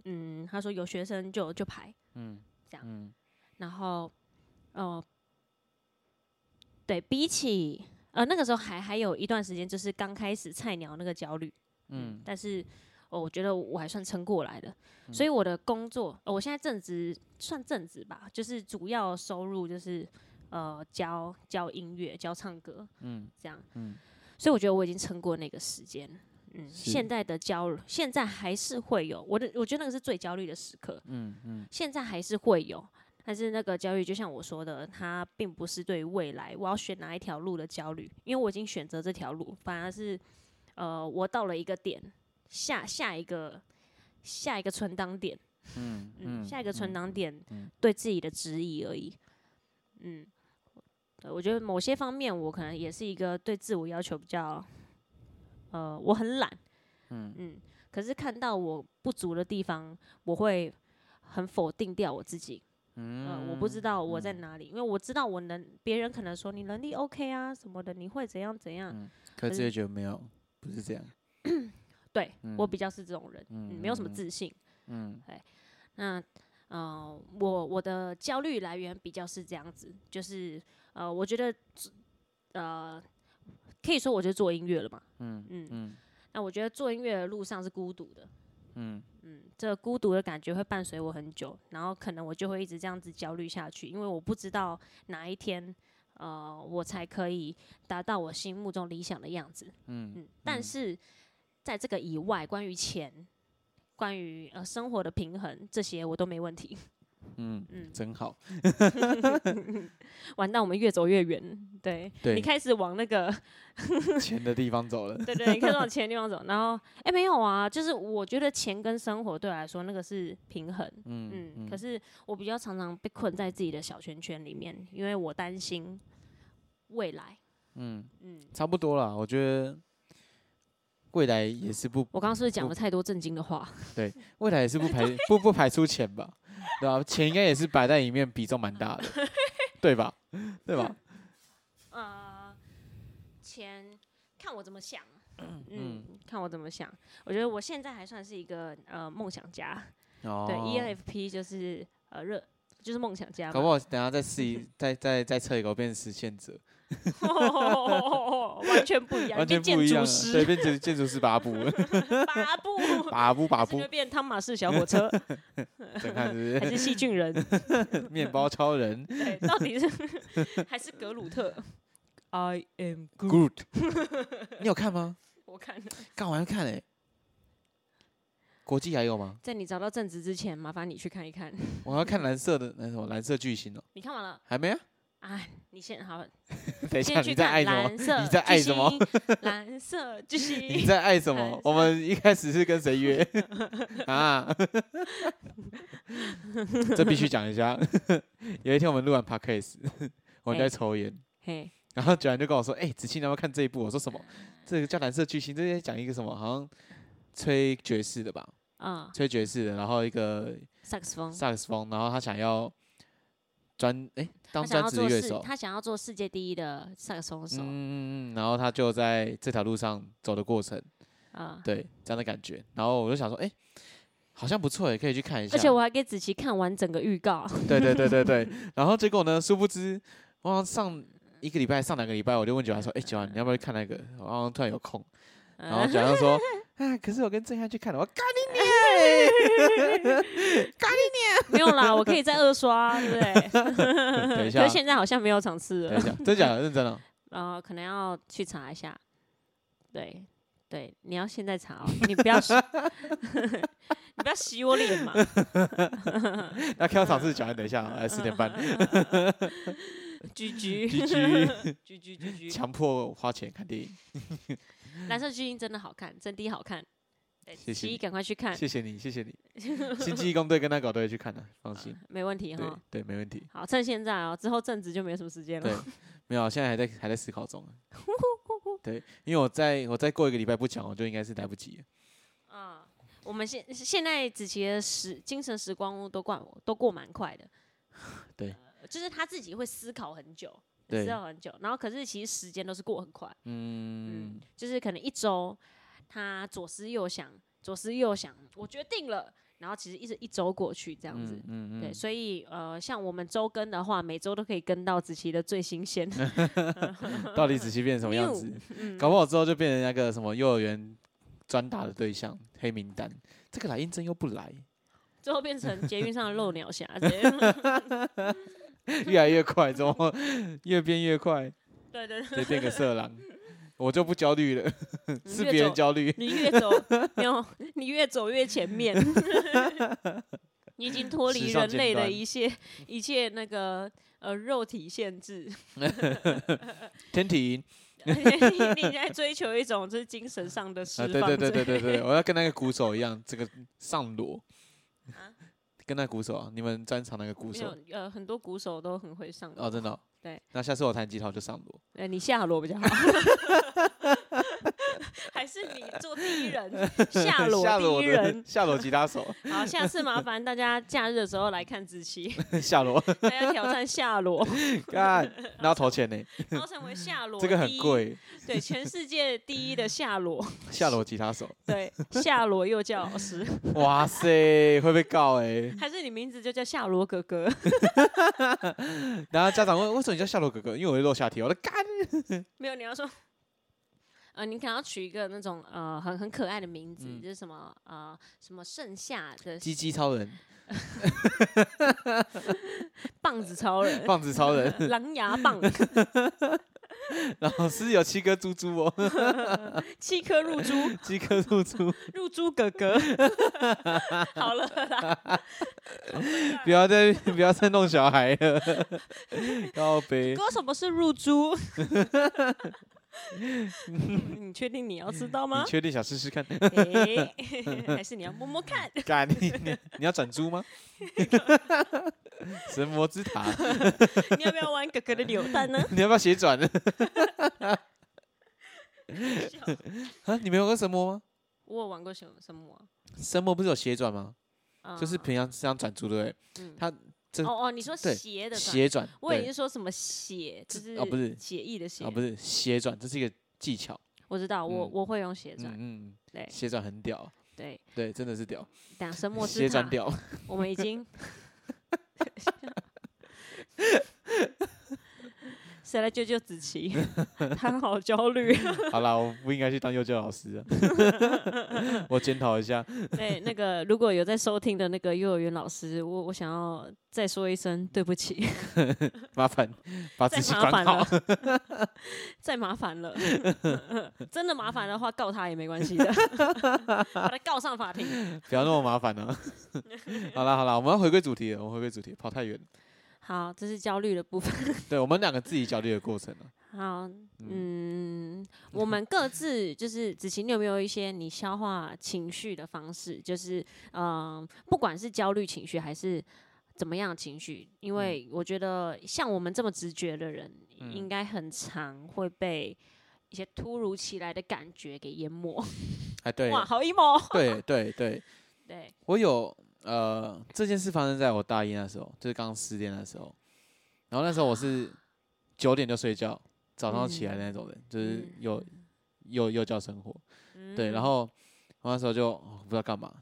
[SPEAKER 1] 嗯，他说有学生就就排，
[SPEAKER 2] 嗯。
[SPEAKER 1] 这样
[SPEAKER 2] 嗯。
[SPEAKER 1] 然后呃，对比起呃那个时候还还有一段时间，就是刚开始菜鸟那个焦虑，
[SPEAKER 2] 嗯。
[SPEAKER 1] 但是、哦、我觉得我还算撑过来的，
[SPEAKER 2] 嗯。
[SPEAKER 1] 所以我的工作，哦我现在正职算正职吧，就是主要收入就是呃教教音乐、教唱歌
[SPEAKER 2] 嗯
[SPEAKER 1] 这样，
[SPEAKER 2] 嗯。
[SPEAKER 1] 所以我觉得我已经撑过那个时间。嗯，现在的焦虑，现在还是会有我的，我觉得那个是最焦虑的时刻。
[SPEAKER 2] 嗯嗯。
[SPEAKER 1] 现在还是会有，但是那个焦虑就像我说的，它并不是对未来我要选哪一条路的焦虑，因为我已经选择这条路，反而是呃，我到了一个点，下下一个下一个存档点，
[SPEAKER 2] 嗯
[SPEAKER 1] 嗯，
[SPEAKER 2] 嗯，
[SPEAKER 1] 下一个存
[SPEAKER 2] 嗯
[SPEAKER 1] 档点
[SPEAKER 2] 嗯
[SPEAKER 1] 对自己的质疑而已，嗯。我觉得某些方面我可能也是一个对自我要求比较，呃，我很懒，
[SPEAKER 2] 嗯
[SPEAKER 1] 嗯，可是看到我不足的地方，我会很否定掉我自己，
[SPEAKER 2] 嗯
[SPEAKER 1] 呃，我不知道我在哪里，因为我知道我能，别人可能说你能力 OK 啊什么的，你会怎样怎样，
[SPEAKER 2] 嗯，可
[SPEAKER 1] 可是
[SPEAKER 2] 是也觉得没有，不是这样。
[SPEAKER 1] 对、我
[SPEAKER 2] 嗯。
[SPEAKER 1] 比较是这种人，没有什么
[SPEAKER 2] 嗯
[SPEAKER 1] 自信。
[SPEAKER 2] 嗯。
[SPEAKER 1] 那呃，我我的焦虑来源比较是这样子，就是呃，我觉得呃，可以说我就做音乐了嘛，
[SPEAKER 2] 嗯
[SPEAKER 1] 嗯，
[SPEAKER 2] 嗯。
[SPEAKER 1] 那我觉得做音乐的路上是孤独的，
[SPEAKER 2] 嗯。
[SPEAKER 1] 嗯，这个孤独的感觉会伴随我很久，然后可能我就会一直这样子焦虑下去，因为我不知道哪一天，呃，我才可以达到我心目中理想的样子。
[SPEAKER 2] 嗯。
[SPEAKER 1] 嗯，但是在这个以外，关于钱，关于呃生活的平衡这些，我都没问题。
[SPEAKER 2] 嗯
[SPEAKER 1] 嗯，
[SPEAKER 2] 真好。
[SPEAKER 1] 完蛋，我们越走越远。对，
[SPEAKER 2] 对
[SPEAKER 1] 你开始往那个，
[SPEAKER 2] 钱的地方走了。
[SPEAKER 1] 对对，你开始往钱的地方走，然后，哎、没有啊，就是我觉得钱跟生活对我来说那个是平衡。
[SPEAKER 2] 嗯
[SPEAKER 1] 嗯，可是我比较常常被困在自己的小圈圈里面，因为我担心未来。
[SPEAKER 2] 嗯，
[SPEAKER 1] 嗯，
[SPEAKER 2] 差不多啦。我觉得未来也是不
[SPEAKER 1] 我刚刚是不是讲了太多震惊的话？
[SPEAKER 2] 对未来也是不排不不排除钱吧，对吧、钱应该也是摆在里面比重蛮大的，对吧？对吧？
[SPEAKER 1] 呃，钱看我怎么想。
[SPEAKER 2] 嗯
[SPEAKER 1] 嗯，看我怎么想。我觉得我现在还算是一个呃梦想家，
[SPEAKER 2] 哦，
[SPEAKER 1] 对，ENFP 就是呃热，就是梦想家嘛。
[SPEAKER 2] 搞不好等下再试一再再再测一个，我变实现者，
[SPEAKER 1] 完全不一样，
[SPEAKER 2] 完全
[SPEAKER 1] 变
[SPEAKER 2] 不一样啊。
[SPEAKER 1] 建筑师
[SPEAKER 2] 对，变成建筑师八步，
[SPEAKER 1] 八步，
[SPEAKER 2] 八步八步
[SPEAKER 1] 会，变汤马士小火车，还是细菌人？
[SPEAKER 2] 是？面包超人
[SPEAKER 1] 对，到底是还是格鲁特？I am Groot。
[SPEAKER 2] 你有看吗？
[SPEAKER 1] 我看了，
[SPEAKER 2] 干完看哎，国际还有吗？
[SPEAKER 1] 在你找到正职之前，麻烦你去看一看。
[SPEAKER 2] 我要看蓝色的那什么蓝色巨星哦，
[SPEAKER 1] 你看完了？
[SPEAKER 2] 还没啊？
[SPEAKER 1] 哎，你先好，
[SPEAKER 2] 等一下，你在爱什么？你在爱什么？
[SPEAKER 1] 蓝色巨星。
[SPEAKER 2] 你在爱什么？我们一开始是跟谁约 啊？这必须讲一下。有一天我们录完 podcast，我们在
[SPEAKER 1] 哎
[SPEAKER 2] 抽烟，
[SPEAKER 1] 嘿，
[SPEAKER 2] 然后九然就跟我说：“哎、子清，你要不要看这一部？”我说：“什么？这个叫蓝色巨星，这是讲一个什么？好像吹爵士的吧？
[SPEAKER 1] 嗯，
[SPEAKER 2] 吹爵士的，然后一个
[SPEAKER 1] 萨克斯风。
[SPEAKER 2] 萨克斯风，然后他想要专哎、当专职乐手，
[SPEAKER 1] 他想要做世界第一的萨克斯风手。
[SPEAKER 2] 嗯嗯嗯，然后他就在这条路上走的过程，
[SPEAKER 1] 啊，
[SPEAKER 2] 对这样的感觉。然后我就想说，哎、好像不错，也可以去看一下。
[SPEAKER 1] 而且我还给子琪看完整个预告。
[SPEAKER 2] 对对对对对。然后结果呢，殊不知，我好像上一个礼拜、上两个礼拜，我就问九安说：“哎、九安，你要不要去看那个？”我好像突然有空，然后
[SPEAKER 1] 嗯
[SPEAKER 2] 九安说：“啊，可是我跟郑汉去看了。” 我干你娘！
[SPEAKER 1] 没有啦，我可以再二刷，对不对？
[SPEAKER 2] 等一下
[SPEAKER 1] 可是，现在好像没有场次了，
[SPEAKER 2] 等一下，真假的？认真的？
[SPEAKER 1] 呃，可能要去查一下。对对，你要现在查哦，你不要洗，你不要洗我脸嘛。
[SPEAKER 2] 那看到场次，九安等一下，来四点半，
[SPEAKER 1] 居居
[SPEAKER 2] 居居
[SPEAKER 1] 居居居居，
[SPEAKER 2] 强迫花钱看电影。
[SPEAKER 1] 蓝色巨星真的好看，真的好看。对，
[SPEAKER 2] 谢谢
[SPEAKER 1] 赶快去看，
[SPEAKER 2] 谢谢你，谢谢你。星际义工队跟那个我都会去看的，放心。
[SPEAKER 1] 没问题哈。
[SPEAKER 2] 对，没问题。
[SPEAKER 1] 好，趁现在哦，之后正职就没什么时间了对。
[SPEAKER 2] 没有，现在还在还在思考中。对，因为我再我再过一个礼拜不讲，我就应该是来不及了。
[SPEAKER 1] 啊，我们现现在子琪的时精神时光都过都过蛮快的。
[SPEAKER 2] 对
[SPEAKER 1] 呃就是他自己会思考很久，
[SPEAKER 2] 对
[SPEAKER 1] 思考很久，然后可是其实时间都是过很快。
[SPEAKER 2] 嗯
[SPEAKER 1] 嗯，就是可能一周他左思右想，左思右想，我决定了，然后其实一直一周过去这样子。
[SPEAKER 2] 嗯嗯
[SPEAKER 1] 对，所以呃，像我们周更的话，每周都可以跟到子琪的最新鲜。
[SPEAKER 2] 到底子琪变成什么样子？
[SPEAKER 1] 嗯，
[SPEAKER 2] 搞不好之后就变成那个什么幼儿园专打的对象黑名单。这个来应征又不来，
[SPEAKER 1] 最后变成捷运上的漏鸟侠，
[SPEAKER 2] 越来越快，怎么越变越快？
[SPEAKER 1] 对对
[SPEAKER 2] 变个色狼，我就不焦虑了，是
[SPEAKER 1] 越
[SPEAKER 2] 别人焦虑。
[SPEAKER 1] 你越走没有，你越走越前面，你已经脱离人类的一切一切那个呃肉体限制，
[SPEAKER 2] 天体营。
[SPEAKER 1] 你你在追求一种就是精神上的释
[SPEAKER 2] 啊，
[SPEAKER 1] 放。
[SPEAKER 2] 对对对对对对，我要跟那个鼓手一样，这个上裸。
[SPEAKER 1] 啊，
[SPEAKER 2] 跟那鼓手啊，你们专场那个鼓
[SPEAKER 1] 没
[SPEAKER 2] 手
[SPEAKER 1] 有呃，很多鼓手都很会上
[SPEAKER 2] 哦，真的哦。
[SPEAKER 1] 对，
[SPEAKER 2] 那下次我弹吉他就上锣，
[SPEAKER 1] 呃，你下锣比较好，还是你做第一人 下裸
[SPEAKER 2] 下
[SPEAKER 1] 第一人？
[SPEAKER 2] 下裸吉他手，
[SPEAKER 1] 好，下次麻烦大家假日的时候来看子期，
[SPEAKER 2] 下裸，
[SPEAKER 1] 大家挑战下裸，
[SPEAKER 2] 干，那要投钱呢，
[SPEAKER 1] 然后成为下裸，
[SPEAKER 2] 这个很，贵，
[SPEAKER 1] 对，全世界第一的下裸，
[SPEAKER 2] 下裸吉他手，
[SPEAKER 1] 对，下裸幼教老师，
[SPEAKER 2] 哇塞，会被告哎。
[SPEAKER 1] 还是你名字就叫夏罗哥哥？
[SPEAKER 2] 然后家长问为什么你叫下裸哥哥？因为我会落下体，我的干，
[SPEAKER 1] 没有，你要说。呃，你可能要取一个那种呃很很可爱的名字，
[SPEAKER 2] 嗯
[SPEAKER 1] 就是什么呃什么盛夏的
[SPEAKER 2] 鸡鸡超人，
[SPEAKER 1] 棒子超人、
[SPEAKER 2] 棒子超人，
[SPEAKER 1] 狼牙棒、
[SPEAKER 2] 老师有七颗珠珠哦，
[SPEAKER 1] 七颗入珠、
[SPEAKER 2] 七颗入珠，
[SPEAKER 1] 入珠哥哥。好了啦，
[SPEAKER 2] 不要再不要再弄小孩了，告别。
[SPEAKER 1] 哥什么是入珠？你确定你要知道吗
[SPEAKER 2] 你？确定想试试看？
[SPEAKER 1] 诶 还是你要摸摸看？
[SPEAKER 2] 干你你你要转珠吗？神魔之塔，
[SPEAKER 1] 你要不要玩哥哥的扭蛋呢？
[SPEAKER 2] 你要不要斜转呢？啊，你没有玩过神魔吗？
[SPEAKER 1] 我有玩过什么什么啊？
[SPEAKER 2] 神魔不是有斜转吗？就是
[SPEAKER 1] 嗯
[SPEAKER 2] 平常这样转珠，对不对？
[SPEAKER 1] 嗯
[SPEAKER 2] 它这
[SPEAKER 1] 哦哦，你说
[SPEAKER 2] 对
[SPEAKER 1] 斜的转，
[SPEAKER 2] 斜转，
[SPEAKER 1] 我以为
[SPEAKER 2] 对
[SPEAKER 1] 是说什么斜，就是
[SPEAKER 2] 哦不是
[SPEAKER 1] 写意的斜，
[SPEAKER 2] 哦，不是斜转，这是一个技巧。
[SPEAKER 1] 我知道，我
[SPEAKER 2] 嗯
[SPEAKER 1] 我会用斜转，
[SPEAKER 2] 嗯嗯，
[SPEAKER 1] 对
[SPEAKER 2] 斜转很屌，
[SPEAKER 1] 对。
[SPEAKER 2] 对，真的是屌，
[SPEAKER 1] 等下神魔之塔，
[SPEAKER 2] 斜转屌。
[SPEAKER 1] 我们已经。谁来救救子琪？他好焦虑。
[SPEAKER 2] 好啦，我不应该去当幼教老师啊，我检讨一下。
[SPEAKER 1] 对，那个如果有在收听的那个幼儿园老师，我我想要再说一声对不起，
[SPEAKER 2] 麻烦把
[SPEAKER 1] 再
[SPEAKER 2] 自己管
[SPEAKER 1] 麻烦
[SPEAKER 2] 好。
[SPEAKER 1] 了，再麻烦了，真的麻烦的话告他也没关系的，把他告上法庭。
[SPEAKER 2] 不要那么麻烦呢、好啦好啦，我们要回归主题了，我们回归主题，跑太远了。
[SPEAKER 1] 好，这是焦虑的部分。
[SPEAKER 2] 对我们两个自己焦虑的过程啊。
[SPEAKER 1] 好，嗯，我们各自就是子晴，你有没有一些你消化情绪的方式？就是，嗯、不管是焦虑情绪还是怎么样情绪，因为我觉得像我们这么直觉的人，
[SPEAKER 2] 嗯
[SPEAKER 1] 应该很常会被一些突如其来的感觉给淹没。
[SPEAKER 2] 哎，对
[SPEAKER 1] 哇，好 emo。
[SPEAKER 2] 对对对，
[SPEAKER 1] 对，
[SPEAKER 2] 我有呃这件事发生在我大一那时候，就是刚失恋的时候。然后那时候我是九点就睡觉，早上起来的那种人，就是
[SPEAKER 1] 嗯
[SPEAKER 2] 有幼幼教生活。对，然
[SPEAKER 1] 嗯
[SPEAKER 2] 后我那时候就、哦不知道干嘛，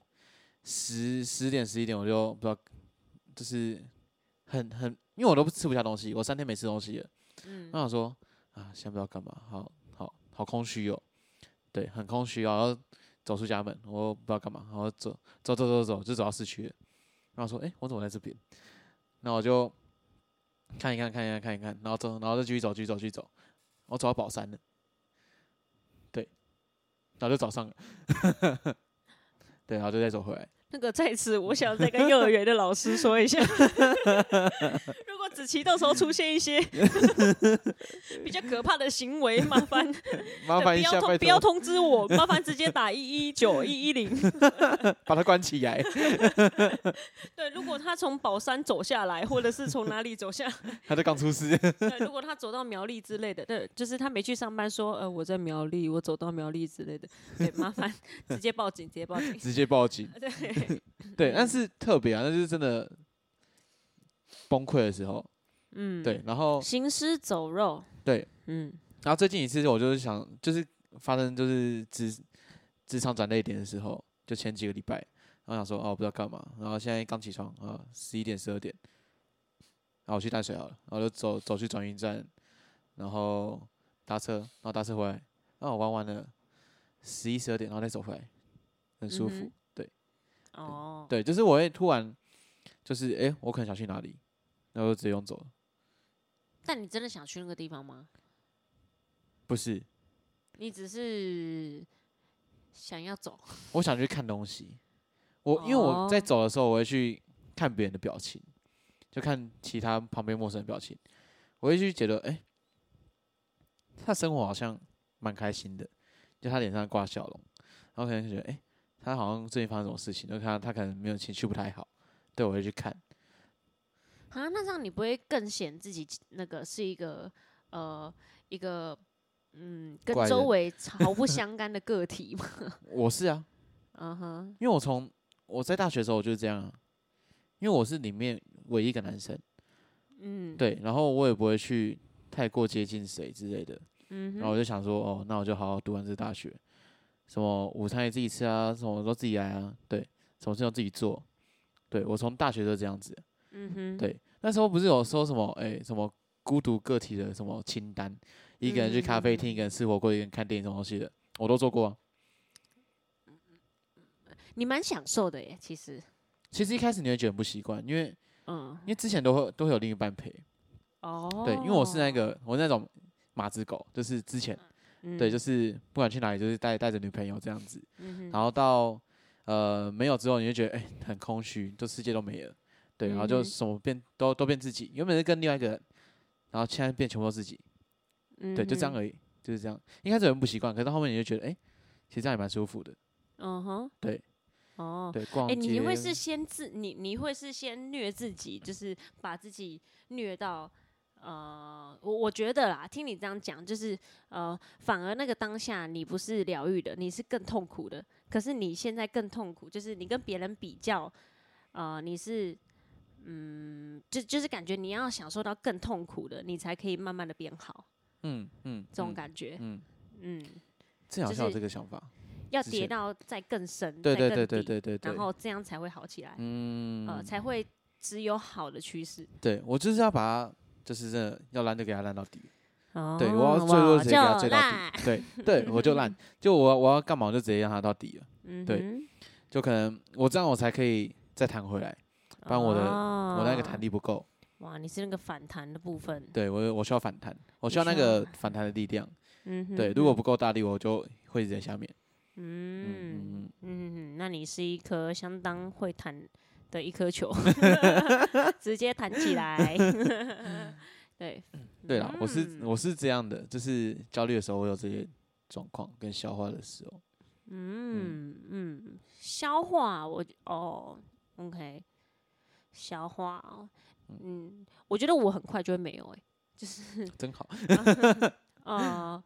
[SPEAKER 2] 十十点十一点我就不知道，就是很很，因为我都不吃不下东西，我三天没吃东西了。
[SPEAKER 1] 嗯
[SPEAKER 2] 我说啊，现在不知道干嘛，好好好空虚哦，对，很空虚哦，然后走出家门，我不知道干嘛，然后走走走走走，就走到市区了。然后说，哎、我怎么在这边？那我就看一看，看一看，看一看，然后走，然后再继续走，继续走，继续走，我走到宝山了，对，然后就找上了，对，然后就再走回来。
[SPEAKER 1] 那个在此，我想再跟幼儿园的老师说一下，如果子琪到时候出现一些 比较可怕的行为，麻烦
[SPEAKER 2] 麻烦一下，
[SPEAKER 1] 不要通，不要通知我，麻烦直接打一一九一一零。
[SPEAKER 2] 把他关起来。
[SPEAKER 1] 对，如果他从宝山走下来，或者是从哪里走下，
[SPEAKER 2] 他就刚出事，
[SPEAKER 1] 对，如果他走到苗栗之类的，对，就是他没去上班说，呃，我在苗栗，我走到苗栗之类的，对，麻烦直接报警，直接报警。
[SPEAKER 2] 直接报警。
[SPEAKER 1] 对，
[SPEAKER 2] 对，但是特别啊，那就是真的崩溃的时候。
[SPEAKER 1] 嗯，
[SPEAKER 2] 对，，然后
[SPEAKER 1] 行尸走肉，
[SPEAKER 2] 对，
[SPEAKER 1] 嗯
[SPEAKER 2] 然后最近一次我就是想，就是发生就是职职场转泪点的时候，就前几个礼拜，然后想说哦不知道干嘛，然后现在刚起床啊，十一点十二点，然后我去淡水好了，然后就走走去转运站，然后搭车，然后搭车回来，然后我玩完了十一十二点，然后再走回来，很舒服。
[SPEAKER 1] 哦，
[SPEAKER 2] 对，就是我会突然就是诶，我可能想去哪里，然后就直接用走了，
[SPEAKER 1] 但你真的想去那个地方吗？
[SPEAKER 2] 不是，
[SPEAKER 1] 你只是想要走，
[SPEAKER 2] 我想去看东西。我因为我在
[SPEAKER 1] 哦。
[SPEAKER 2] 走的时候，我会去看别人的表情，就看其他旁边陌生人的表情，我会去觉得，哎、他生活好像蛮开心的，就他脸上挂笑容，然后可能就觉得，哎、他好像最近发生什么事情，就看他他可能没有情绪不太好，对我会去看。
[SPEAKER 1] 啊，那这样你不会更显自己那个是一个呃一个嗯跟周围毫不相干的个体吗？
[SPEAKER 2] 我是啊，
[SPEAKER 1] 嗯哼，
[SPEAKER 2] 因为我从我在大学的时候我就是这样啊，因为我是里面唯一一个男生，
[SPEAKER 1] 嗯，，
[SPEAKER 2] 对，然后我也不会去太过接近谁之类的。
[SPEAKER 1] 嗯，
[SPEAKER 2] 然后我就想说，哦，那我就好好读完这大学，什么午餐也自己吃啊，什么都自己来啊，对，什么事都自己做。对我从大学就这样子，
[SPEAKER 1] 嗯哼，
[SPEAKER 2] 对，那时候不是有说什么，哎、什么孤独个体的什么清单，一个人去咖啡厅，一个人吃火锅，一个人看电影什么东西的，我都做过啊。
[SPEAKER 1] 你蛮享受的耶，其实，
[SPEAKER 2] 其实一开始你会觉得很不习惯，因为
[SPEAKER 1] 嗯，
[SPEAKER 2] 因为之前都会都会有另一半陪，
[SPEAKER 1] 哦，
[SPEAKER 2] 对，因为我是那个我那种马子狗，就是之前
[SPEAKER 1] 嗯，
[SPEAKER 2] 对，就是不管去哪里，就是带带着女朋友这样子。
[SPEAKER 1] 嗯，
[SPEAKER 2] 然后到呃没有之后，你就觉得哎、很空虚，就世界都没了，对，然后就什么变都都变自己，原本是跟另外一个人，然后现在变全部都自己，对，就这样而已，就是这样。一开始很不习惯，可是到后面你就觉得哎、其实这样也蛮舒服的，
[SPEAKER 1] 嗯哼，
[SPEAKER 2] 对，
[SPEAKER 1] 哦，
[SPEAKER 2] 对，逛
[SPEAKER 1] 哎、
[SPEAKER 2] 街。
[SPEAKER 1] 你会是先自你你会是先虐自己，就是把自己虐到呃，我我觉得啦，听你这样讲，就是呃，反而那个当下你不是疗愈的，你是更痛苦的。可是你现在更痛苦，就是你跟别人比较，呃，你是嗯，就就是感觉你要享受到更痛苦的，你才可以慢慢的变好，
[SPEAKER 2] 嗯嗯
[SPEAKER 1] 这种
[SPEAKER 2] 嗯
[SPEAKER 1] 感觉，
[SPEAKER 2] 嗯，
[SPEAKER 1] 嗯，
[SPEAKER 2] 正好像有这个想法，
[SPEAKER 1] 要跌到再更深，
[SPEAKER 2] 对对对对对对，
[SPEAKER 1] 然后这样才会好起来，
[SPEAKER 2] 嗯，
[SPEAKER 1] 呃，才会只有好的趋势。
[SPEAKER 2] 对我就是要把它，就是真的要烂就给它烂到底。
[SPEAKER 1] 哦
[SPEAKER 2] 对，我要坠落
[SPEAKER 1] 我
[SPEAKER 2] 直接给它追到
[SPEAKER 1] 烂
[SPEAKER 2] 底。对对，我就烂，就我我要干嘛我就直接让它到底了。对就可能我这样我才可以再弹回来，不然我的我那个弹
[SPEAKER 1] 哦
[SPEAKER 2] 力不够。
[SPEAKER 1] 哇，你是那个反弹的部分，
[SPEAKER 2] 对我我需要反弹，我需要那个反弹的力量。
[SPEAKER 1] 嗯哼，
[SPEAKER 2] 对，如果不够大力，我就会直在下面。
[SPEAKER 1] 嗯
[SPEAKER 2] 嗯嗯
[SPEAKER 1] 嗯，那你是一颗相当会弹的一颗球，直接弹起来。对，
[SPEAKER 2] 嗯，对啦，我是
[SPEAKER 1] 嗯
[SPEAKER 2] 我是这样的，就是焦虑的时候我有这些状况跟消化的时候。
[SPEAKER 1] 嗯嗯，消化我哦，OK，消化哦，嗯，我觉得我很快就会没有哎、就是
[SPEAKER 2] 真好。
[SPEAKER 1] 呃，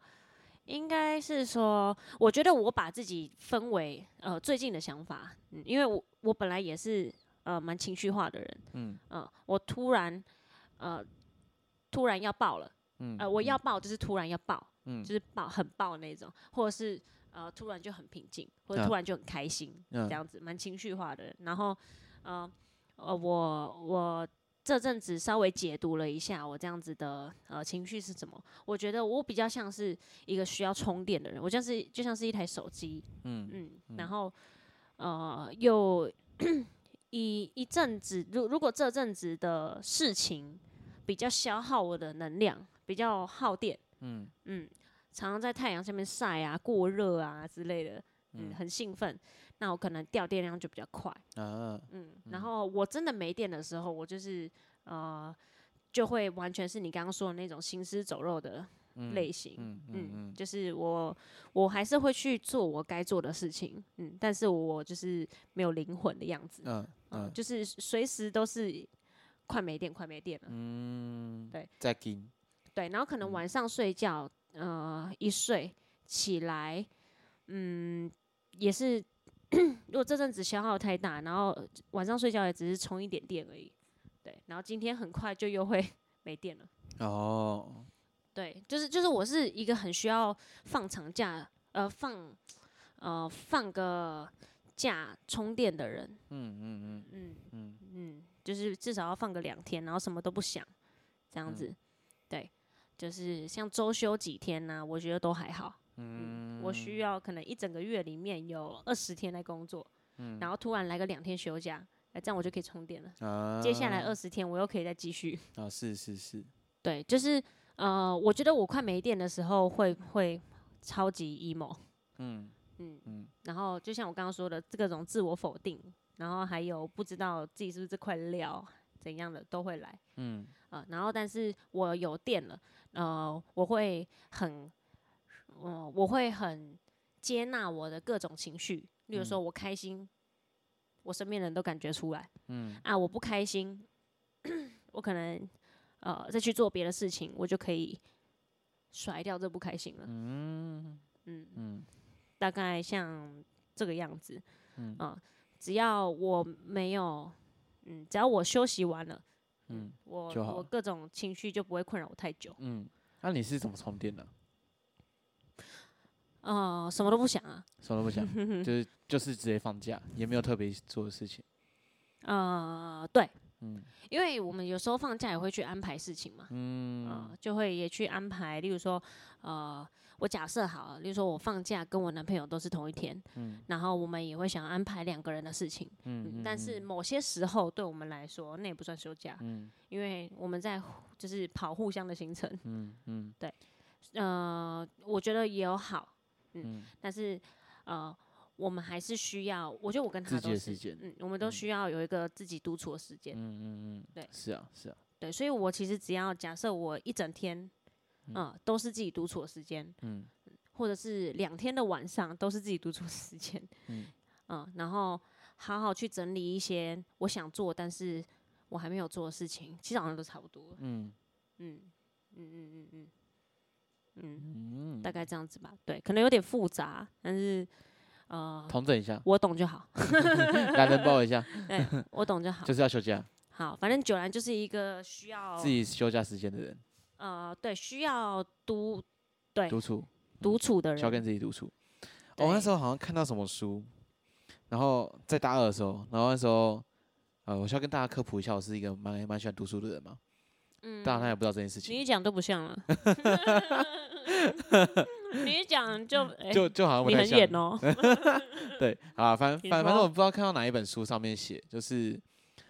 [SPEAKER 1] 应该是说，我觉得我把自己分为呃最近的想法，嗯，因为我我本来也是呃蛮情绪化的人，
[SPEAKER 2] 嗯。
[SPEAKER 1] 嗯、我突然呃突然要爆了，
[SPEAKER 2] 嗯
[SPEAKER 1] 呃，我要。爆就是突然要爆，
[SPEAKER 2] 嗯。
[SPEAKER 1] 就是爆很爆那种，或者是呃突然就很平静，或者
[SPEAKER 2] 嗯
[SPEAKER 1] 突然就很开心，
[SPEAKER 2] 嗯
[SPEAKER 1] 这样子蛮情绪化的人。然后呃呃我我这阵子稍微解读了一下我这样子的呃情绪是什么，我觉得我比较像是一个需要充电的人，我像是就像是一台手机，
[SPEAKER 2] 嗯
[SPEAKER 1] 嗯，然后呃有一一阵子，如如果这阵子的事情比较消耗我的能量，比较耗电，
[SPEAKER 2] 嗯。
[SPEAKER 1] 嗯，常常在太阳下面晒啊、过热啊之类的，嗯，
[SPEAKER 2] 嗯
[SPEAKER 1] 很兴奋，那我可能掉电量就比较快，
[SPEAKER 2] 啊
[SPEAKER 1] 嗯，然后我真的没电的时候，我就是呃，就会完全是你刚刚说的那种行尸走肉的
[SPEAKER 2] 嗯
[SPEAKER 1] 类型，
[SPEAKER 2] 嗯嗯
[SPEAKER 1] 嗯，
[SPEAKER 2] 嗯。
[SPEAKER 1] 就是我我还是会去做我该做的事情，嗯，但是我就是没有灵魂的样子，
[SPEAKER 2] 嗯
[SPEAKER 1] 嗯，
[SPEAKER 2] 嗯
[SPEAKER 1] 就是随时都是快没电，快没电了，
[SPEAKER 2] 嗯，
[SPEAKER 1] 对，
[SPEAKER 2] 再给
[SPEAKER 1] 对，然后可能
[SPEAKER 2] 嗯。
[SPEAKER 1] 晚上睡觉，呃，一睡起来，嗯，也是，如果这阵子消耗太大，然后晚上睡觉也只是充一点电而已，对，然后今天很快就又会 没电了。
[SPEAKER 2] 哦，
[SPEAKER 1] 对，就是就是我是一个很需要放长假，呃，放呃放个假充电的人，
[SPEAKER 2] 嗯嗯嗯
[SPEAKER 1] 嗯
[SPEAKER 2] 嗯
[SPEAKER 1] 嗯，就是至少要放个两天，然后什么都不想，这样
[SPEAKER 2] 嗯
[SPEAKER 1] 子，对，就是像周休几天呢、我觉得都还好。
[SPEAKER 2] 嗯，
[SPEAKER 1] 我需要可能一整个月里面有二十天在工作，
[SPEAKER 2] 嗯
[SPEAKER 1] 然后突然来个两天休假，哎，这样我就可以充电了。
[SPEAKER 2] 啊，
[SPEAKER 1] 接下来二十天我又可以再继续。
[SPEAKER 2] 啊是是是，
[SPEAKER 1] 对，就是呃，我觉得我快没电的时候会会超级 emo，
[SPEAKER 2] 嗯
[SPEAKER 1] 嗯，
[SPEAKER 2] 嗯
[SPEAKER 1] 然后就像我刚刚说的，各种自我否定，然后还有不知道自己是不是这块料怎样的都会来
[SPEAKER 2] 嗯。
[SPEAKER 1] 啊、呃然后但是我有电了，呃，我会很，嗯、我会很接纳我的各种情绪，例如说我开心，我身边人都感觉出来，
[SPEAKER 2] 嗯。
[SPEAKER 1] 啊，我不开心，我可能呃再去做别的事情，我就可以甩掉这不开心了。
[SPEAKER 2] 嗯
[SPEAKER 1] 嗯，
[SPEAKER 2] 嗯
[SPEAKER 1] 大概像这个样子。
[SPEAKER 2] 嗯
[SPEAKER 1] 啊只要我没有，嗯，只要我休息完了，
[SPEAKER 2] 嗯
[SPEAKER 1] 我我各种情绪就不会困扰我太久。
[SPEAKER 2] 嗯，那你是怎么充电的？
[SPEAKER 1] 呃，什么都不想啊。
[SPEAKER 2] 什么都不想，就是就是直接放假，也没有特别做的事情。
[SPEAKER 1] 呃，对，
[SPEAKER 2] 嗯。
[SPEAKER 1] 因为我们有时候放假也会去安排事情嘛。
[SPEAKER 2] 嗯。
[SPEAKER 1] 呃，就会也去安排，例如说，呃，我假设好了，例如说我放假跟我男朋友都是同一天，
[SPEAKER 2] 嗯。
[SPEAKER 1] 然后我们也会想安排两个人的事情，
[SPEAKER 2] 嗯
[SPEAKER 1] 嗯，但是某些时候对我们来说，那也不算休假，
[SPEAKER 2] 嗯
[SPEAKER 1] 因为我们在就是跑互相的行程，
[SPEAKER 2] 嗯嗯。
[SPEAKER 1] 呃，我觉得也有好，
[SPEAKER 2] 嗯
[SPEAKER 1] 但是呃，我们还是需要，我觉得我跟他都是
[SPEAKER 2] 的时间，
[SPEAKER 1] 嗯，我们都需要有一个自己独处的时间，
[SPEAKER 2] 嗯嗯嗯，
[SPEAKER 1] 对。
[SPEAKER 2] 是啊是啊，
[SPEAKER 1] 对，所以我其实只要假设我一整天，嗯、都是自己独处的时间，
[SPEAKER 2] 嗯
[SPEAKER 1] 或者是两天的晚上都是自己独处的时间，
[SPEAKER 2] 嗯。
[SPEAKER 1] 嗯然后好好去整理一些我想做但是我还没有做的事情，其实好像都差不多，
[SPEAKER 2] 嗯。
[SPEAKER 1] 嗯嗯嗯嗯嗯嗯，
[SPEAKER 2] 嗯，
[SPEAKER 1] 大概这样子吧，对，可能有点复杂，但是呃，
[SPEAKER 2] 统整一下，
[SPEAKER 1] 我懂就好，
[SPEAKER 2] 懒人包一下，
[SPEAKER 1] 对我懂就好。
[SPEAKER 2] 就，是要休假，
[SPEAKER 1] 好，反正九兰就是一个需要
[SPEAKER 2] 自己休假时间的人，
[SPEAKER 1] 呃对需要独对
[SPEAKER 2] 独处，
[SPEAKER 1] 独处的人。
[SPEAKER 2] 需要跟，自己独处。
[SPEAKER 1] 对。
[SPEAKER 2] 我那时候好像看到什么书，然后在大二的时候，然后那时候，呃，我需要跟大家科普一下，我是一个蛮蛮喜欢读书的人嘛。
[SPEAKER 1] 嗯。
[SPEAKER 2] 当然他也不知道这件事情，
[SPEAKER 1] 你一讲都不像了，你一讲就哎
[SPEAKER 2] 就就好像不
[SPEAKER 1] 你
[SPEAKER 2] 太像。
[SPEAKER 1] 很演哦，
[SPEAKER 2] 对，啊，反
[SPEAKER 1] 你
[SPEAKER 2] 反反正我不知道看到哪一本书上面写，就是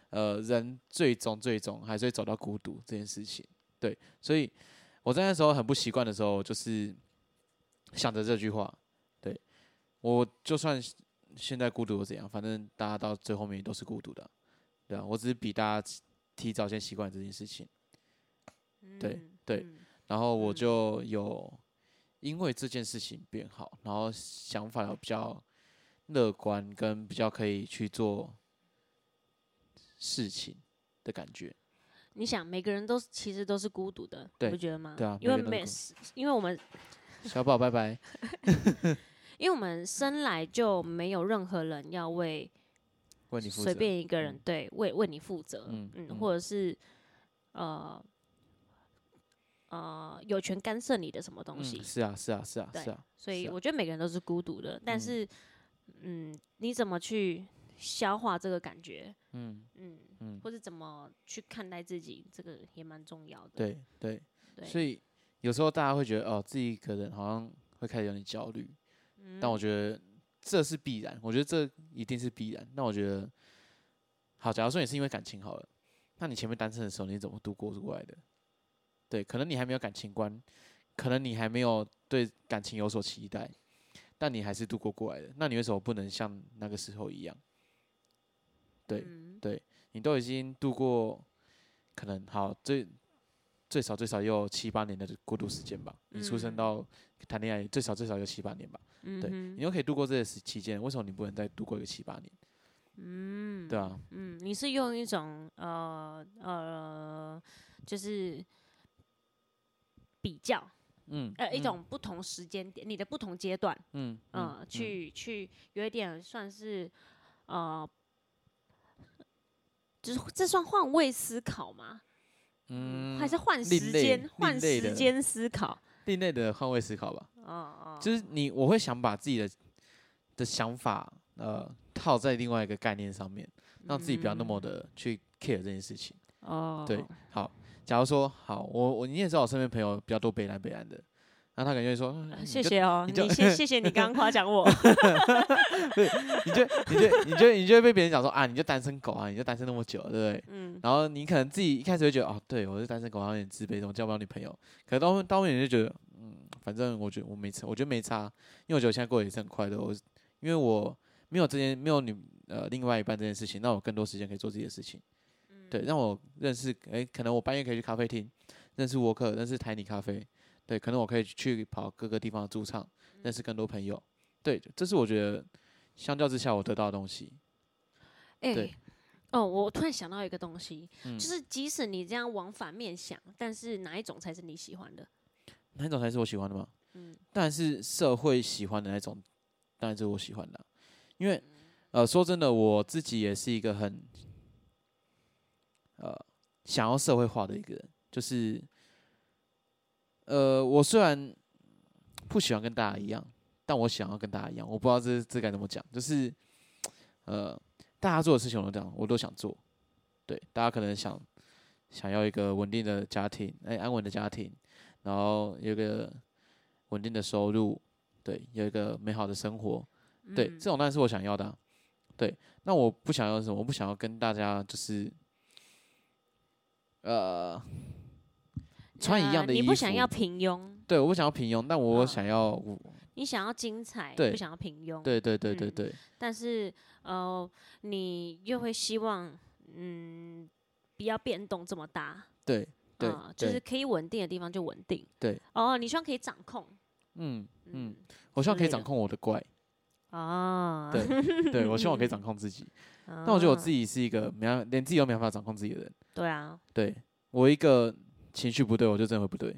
[SPEAKER 2] 呃，人最终最终还是会走到孤独这件事情。对，所以我在那时候很不习惯的时候，就是想着这句话。对我就算现在孤独又怎样，反正大家到最后面都是孤独的。啊，对啊，我只是比大家提早先习惯这件事情，对
[SPEAKER 1] 嗯
[SPEAKER 2] 对
[SPEAKER 1] 嗯
[SPEAKER 2] 然后我
[SPEAKER 1] 嗯
[SPEAKER 2] 就有因为这件事情变好，然后想法有比较乐观，跟比较可以去做事情的感觉。
[SPEAKER 1] 你想每个人都其实都是孤独的，你不觉得吗？
[SPEAKER 2] 对啊
[SPEAKER 1] 因为
[SPEAKER 2] 每
[SPEAKER 1] 因为我们
[SPEAKER 2] 小宝，拜拜。
[SPEAKER 1] 因为我们生来就没有任何人要为
[SPEAKER 2] 为你负责。
[SPEAKER 1] 随便一个人
[SPEAKER 2] 嗯
[SPEAKER 1] 对为为你负责，
[SPEAKER 2] 嗯
[SPEAKER 1] 嗯，
[SPEAKER 2] 嗯
[SPEAKER 1] 或者是呃呃有权干涉你的什么东西
[SPEAKER 2] 嗯，，是啊，是啊，是啊，是啊。
[SPEAKER 1] 所以我觉得每个人都是孤独的，但
[SPEAKER 2] 嗯
[SPEAKER 1] 是嗯，你怎么去消化这个感觉，
[SPEAKER 2] 嗯
[SPEAKER 1] 嗯，
[SPEAKER 2] 嗯，
[SPEAKER 1] 或者怎么去看待自己，这个也蛮重要的。
[SPEAKER 2] 对对。
[SPEAKER 1] 对，
[SPEAKER 2] 所以有时候大家会觉得，哦，自己一个人好像会开始有点焦虑，嗯但我觉得这是必然，我觉得这一定是必然。那我觉得，好，假如说你是因为感情好了，那你前面单身的时候你是怎么度过过来的？对，可能你还没有感情观，可能你还没有对感情有所期待，但你还是度过过来的。那你为什么不能像那个时候一样？对
[SPEAKER 1] 嗯
[SPEAKER 2] 你都已经度过，可能好最最少最少也有七八年的过渡时间吧。你出生
[SPEAKER 1] 嗯
[SPEAKER 2] 到谈恋爱最少最少有七八年吧。对，你又可以度过这个时期间，为什么你不能再度过一个七八年？
[SPEAKER 1] 嗯，
[SPEAKER 2] 对啊，
[SPEAKER 1] 嗯，你是用一种呃呃，就是比较，
[SPEAKER 2] 嗯，
[SPEAKER 1] 呃，一
[SPEAKER 2] 嗯
[SPEAKER 1] 种不同时间点，你的不同阶段，
[SPEAKER 2] 嗯
[SPEAKER 1] 呃，去去有一点算是呃，就是这算换位思考吗？
[SPEAKER 2] 嗯，
[SPEAKER 1] 还是换时间换时间思考？
[SPEAKER 2] 另类的换位思考吧。
[SPEAKER 1] 哦哦，
[SPEAKER 2] 就是你，我会想把自己的的想法，呃套在另外一个概念上面，让自己不要那么的去 care 这件事情。
[SPEAKER 1] 哦，
[SPEAKER 2] 对，好，假如说好，我我你也知道我身边朋友比较多北南北南的，然后他感觉说，嗯你就
[SPEAKER 1] 谢谢哦，
[SPEAKER 2] 你就
[SPEAKER 1] 你谢 谢谢你刚刚夸奖我。
[SPEAKER 2] 对你就你就你就你就会被别人讲说啊，你就单身狗啊，你就单身那么久了，对不对？
[SPEAKER 1] 嗯，
[SPEAKER 2] 然后你可能自己一开始会觉得哦，对我是单身狗，好像有点自卑，怎么交不到女朋友？可是到到后面你就觉得，嗯，反正我觉得我没差，我觉得没差，因为我觉得我现在过得也是很快乐。我因为我没有这件没有女呃另外一半这件事情，那我更多时间可以做自己的事情。对，让我认识，诶，可能我半夜可以去咖啡厅认识沃克，认识台尼咖啡。对，可能我可以去跑各个地方的驻唱，认识更多朋友。对，这是我觉得相较之下我得到的东西。
[SPEAKER 1] 哎、
[SPEAKER 2] 对
[SPEAKER 1] 哦，我突然想到一个东西，
[SPEAKER 2] 嗯
[SPEAKER 1] 就是即使你这样往反面想，但是哪一种才是你喜欢的？
[SPEAKER 2] 哪一种才是我喜欢的吗？
[SPEAKER 1] 嗯
[SPEAKER 2] 当然是社会喜欢的那种，当然是我喜欢的啊。因为呃，说真的，我自己也是一个很呃想要社会化的一个人，就是呃，我虽然不喜欢跟大家一样，但我想要跟大家一样。我不知道这这该怎么讲，就是呃，大家做的事情我都这样，我都想做。对，大家可能想想要一个稳定的家庭，哎、安稳的家庭，然后有一个稳定的收入，对，有一个美好的生活，对，
[SPEAKER 1] 嗯
[SPEAKER 2] 这种当然是我想要的啊、对，那我不想要什么？我不想要跟大家就是，呃，穿一样的
[SPEAKER 1] 呃
[SPEAKER 2] 衣服。
[SPEAKER 1] 你不想要平庸，
[SPEAKER 2] 对，我不想要平庸，但我
[SPEAKER 1] 嗯
[SPEAKER 2] 想要我，
[SPEAKER 1] 你想要精彩，不想要平庸。
[SPEAKER 2] 对对对对
[SPEAKER 1] 嗯
[SPEAKER 2] 对，
[SPEAKER 1] 但是呃，你又会希望，嗯，不要变动这么大。
[SPEAKER 2] 对对
[SPEAKER 1] 啊就是可以稳定的地方就稳定。
[SPEAKER 2] 对。
[SPEAKER 1] 哦，你希望可以掌控。
[SPEAKER 2] 嗯嗯
[SPEAKER 1] 嗯，
[SPEAKER 2] 我希望可以掌控我的怪，
[SPEAKER 1] 啊，
[SPEAKER 2] 对对，我希望我可以 掌控自己。但我觉得我自
[SPEAKER 1] 己
[SPEAKER 2] 己是一个没办连自己都没办法掌控自己的人。
[SPEAKER 1] 对啊，
[SPEAKER 2] 对我一个情绪不对，我就真的会不对。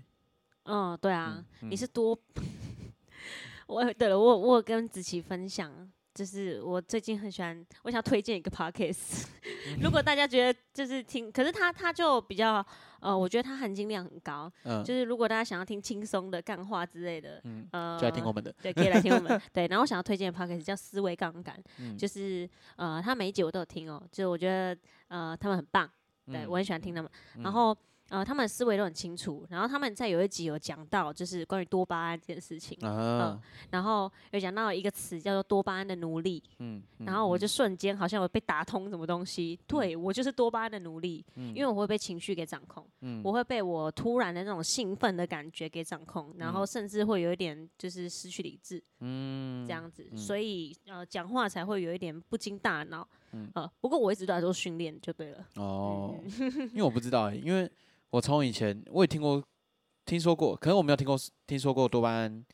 [SPEAKER 1] 嗯，对啊
[SPEAKER 2] 嗯，
[SPEAKER 1] 你是多。我对了，我我有跟子琪分享，就是我最近很喜欢，我想要推荐一个 podcast。如果大家觉得就是听，可是他他就比较呃，我觉得他含金量很高，
[SPEAKER 2] 嗯，
[SPEAKER 1] 就是如果大家想要听轻松的干话之类的，
[SPEAKER 2] 嗯，
[SPEAKER 1] 呃，
[SPEAKER 2] 就来听我们的。
[SPEAKER 1] 对，可以来听我们。对，然后我想要推荐的 podcast 叫思维杠杆，
[SPEAKER 2] 嗯
[SPEAKER 1] 就是呃，他每一集我都有听哦，就是我觉得呃他们很棒，对
[SPEAKER 2] 嗯
[SPEAKER 1] 我很喜欢听他们。
[SPEAKER 2] 嗯
[SPEAKER 1] 然后呃，他们的思维都很清楚，然后他们在有一集有讲到就是关于多巴胺这件事情，
[SPEAKER 2] 啊，
[SPEAKER 1] 然后有讲到一个词叫做多巴胺的奴隶，
[SPEAKER 2] 嗯，
[SPEAKER 1] 然后我
[SPEAKER 2] 嗯
[SPEAKER 1] 就瞬间好像我被打通什么东西，对我就是多巴胺的奴隶，因为我会被情绪给掌控。
[SPEAKER 2] 嗯
[SPEAKER 1] 我会被我突然的那种兴奋的感觉给掌控，然后甚至会有一点就是失去理智
[SPEAKER 2] 嗯
[SPEAKER 1] 这样子，
[SPEAKER 2] 嗯
[SPEAKER 1] 所以呃讲话才会有一点不经大脑。
[SPEAKER 2] 嗯
[SPEAKER 1] 呃，不过我一直都在做训练就对了。
[SPEAKER 2] 哦，
[SPEAKER 1] 嗯
[SPEAKER 2] 因为我不知道哎、因为我从以前我也听过，听说过，可能我没有听过听说过多巴胺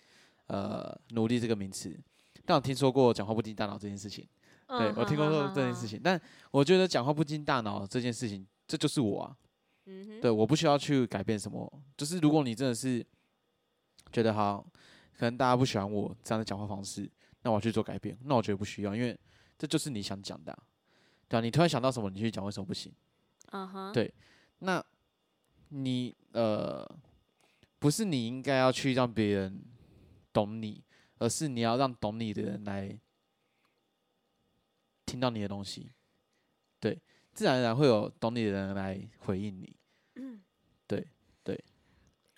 [SPEAKER 2] 呃奴隶这个名词，但我听说过讲话不经大脑这件事情。对
[SPEAKER 1] 嗯
[SPEAKER 2] 我听过说这件事。情，但我觉得讲话不经大脑这件事情，这就是我啊。对，我不需要去改变什么。就是如果你真的是觉得好，可能大家不喜欢我这样的讲话方式，那我要去做改变。那我觉得不需要，因为这就是你想讲的啊、对啊，你突然想到什么，你去讲，为什么不行？
[SPEAKER 1] 嗯哼，
[SPEAKER 2] 对那你呃，不是你应该要去让别人懂你，而是你要让懂你的人来听到你的东西。对，自然而然会有懂你的人来回应你。对对。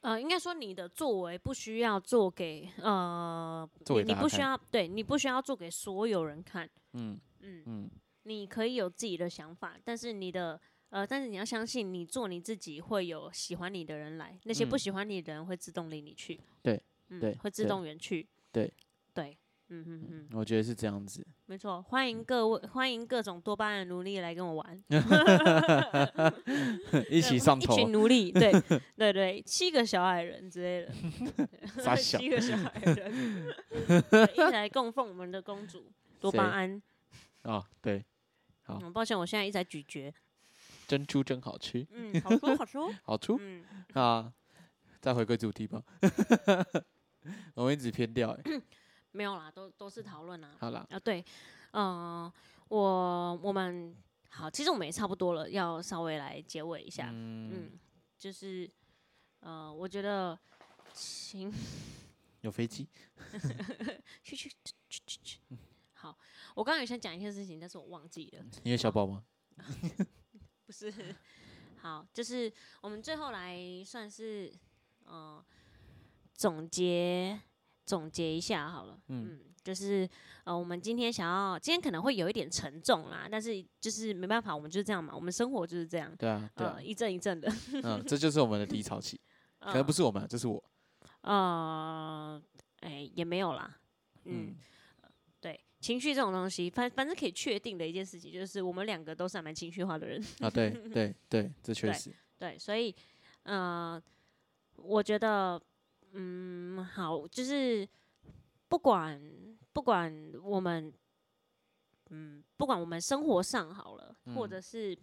[SPEAKER 1] 呃，应该说你的作为不需要做给呃，
[SPEAKER 2] 做给
[SPEAKER 1] 你你不需要对你不需要做给所有人看，
[SPEAKER 2] 嗯
[SPEAKER 1] 嗯，
[SPEAKER 2] 嗯，
[SPEAKER 1] 你可以有自己的想法，但是你的呃，但是你要相信，你做你自己会有喜欢你的人来，那些不
[SPEAKER 2] 嗯
[SPEAKER 1] 喜欢你的人会自动离你去，
[SPEAKER 2] 对
[SPEAKER 1] 嗯，
[SPEAKER 2] 对
[SPEAKER 1] 会自
[SPEAKER 2] 对
[SPEAKER 1] 动远去，
[SPEAKER 2] 对
[SPEAKER 1] 对，嗯嗯嗯，
[SPEAKER 2] 我觉得是这样子。
[SPEAKER 1] 没错，欢迎各位，欢迎各种多巴胺奴隶来跟我玩，
[SPEAKER 2] 一起上头
[SPEAKER 1] 一，群奴隶，对对对，七个小矮人之类的，七个小矮人，对一起来供奉我们的公主多巴
[SPEAKER 2] 谁
[SPEAKER 1] 胺。
[SPEAKER 2] 哦，对，好
[SPEAKER 1] 嗯，抱歉，我现在一直在咀嚼，
[SPEAKER 2] 珍珠真好吃，
[SPEAKER 1] 嗯，好说好说，
[SPEAKER 2] 好出
[SPEAKER 1] 嗯。
[SPEAKER 2] 啊！再回归主题吧，我们一直偏掉哎。
[SPEAKER 1] 没有啦，都都是讨论啊。
[SPEAKER 2] 好啦，
[SPEAKER 1] 啊，对，嗯、我我们好，其实我们也差不多了，要稍微来结尾一下。嗯
[SPEAKER 2] 嗯，
[SPEAKER 1] 就是呃，我觉得行，
[SPEAKER 2] 有飞机，
[SPEAKER 1] 去去去去去去。好，我刚刚有想讲一件事情，但是我忘记了，
[SPEAKER 2] 因为小宝吗？
[SPEAKER 1] 不是。好，就是我们最后来算是呃总结总结一下好了，
[SPEAKER 2] 嗯
[SPEAKER 1] 嗯，就是呃我们今天想要今天可能会有一点沉重啦，但是就是没办法，我们就是这样嘛，我们生活就是这样，
[SPEAKER 2] 对啊，对啊
[SPEAKER 1] 呃，一阵一阵的，
[SPEAKER 2] 嗯，这就是我们的低潮期，可能不是我们啊，这是我，
[SPEAKER 1] 呃，哎、也没有啦，嗯情绪这种东西，反反正可以确定的一件事情，就是我们两个都是还蛮情绪化的人，
[SPEAKER 2] 啊，对对对，这确实，
[SPEAKER 1] 对，所以呃，我觉得，嗯，好，就是不管不管我们，嗯，不管我们生活上好了，或
[SPEAKER 2] 嗯。
[SPEAKER 1] 者是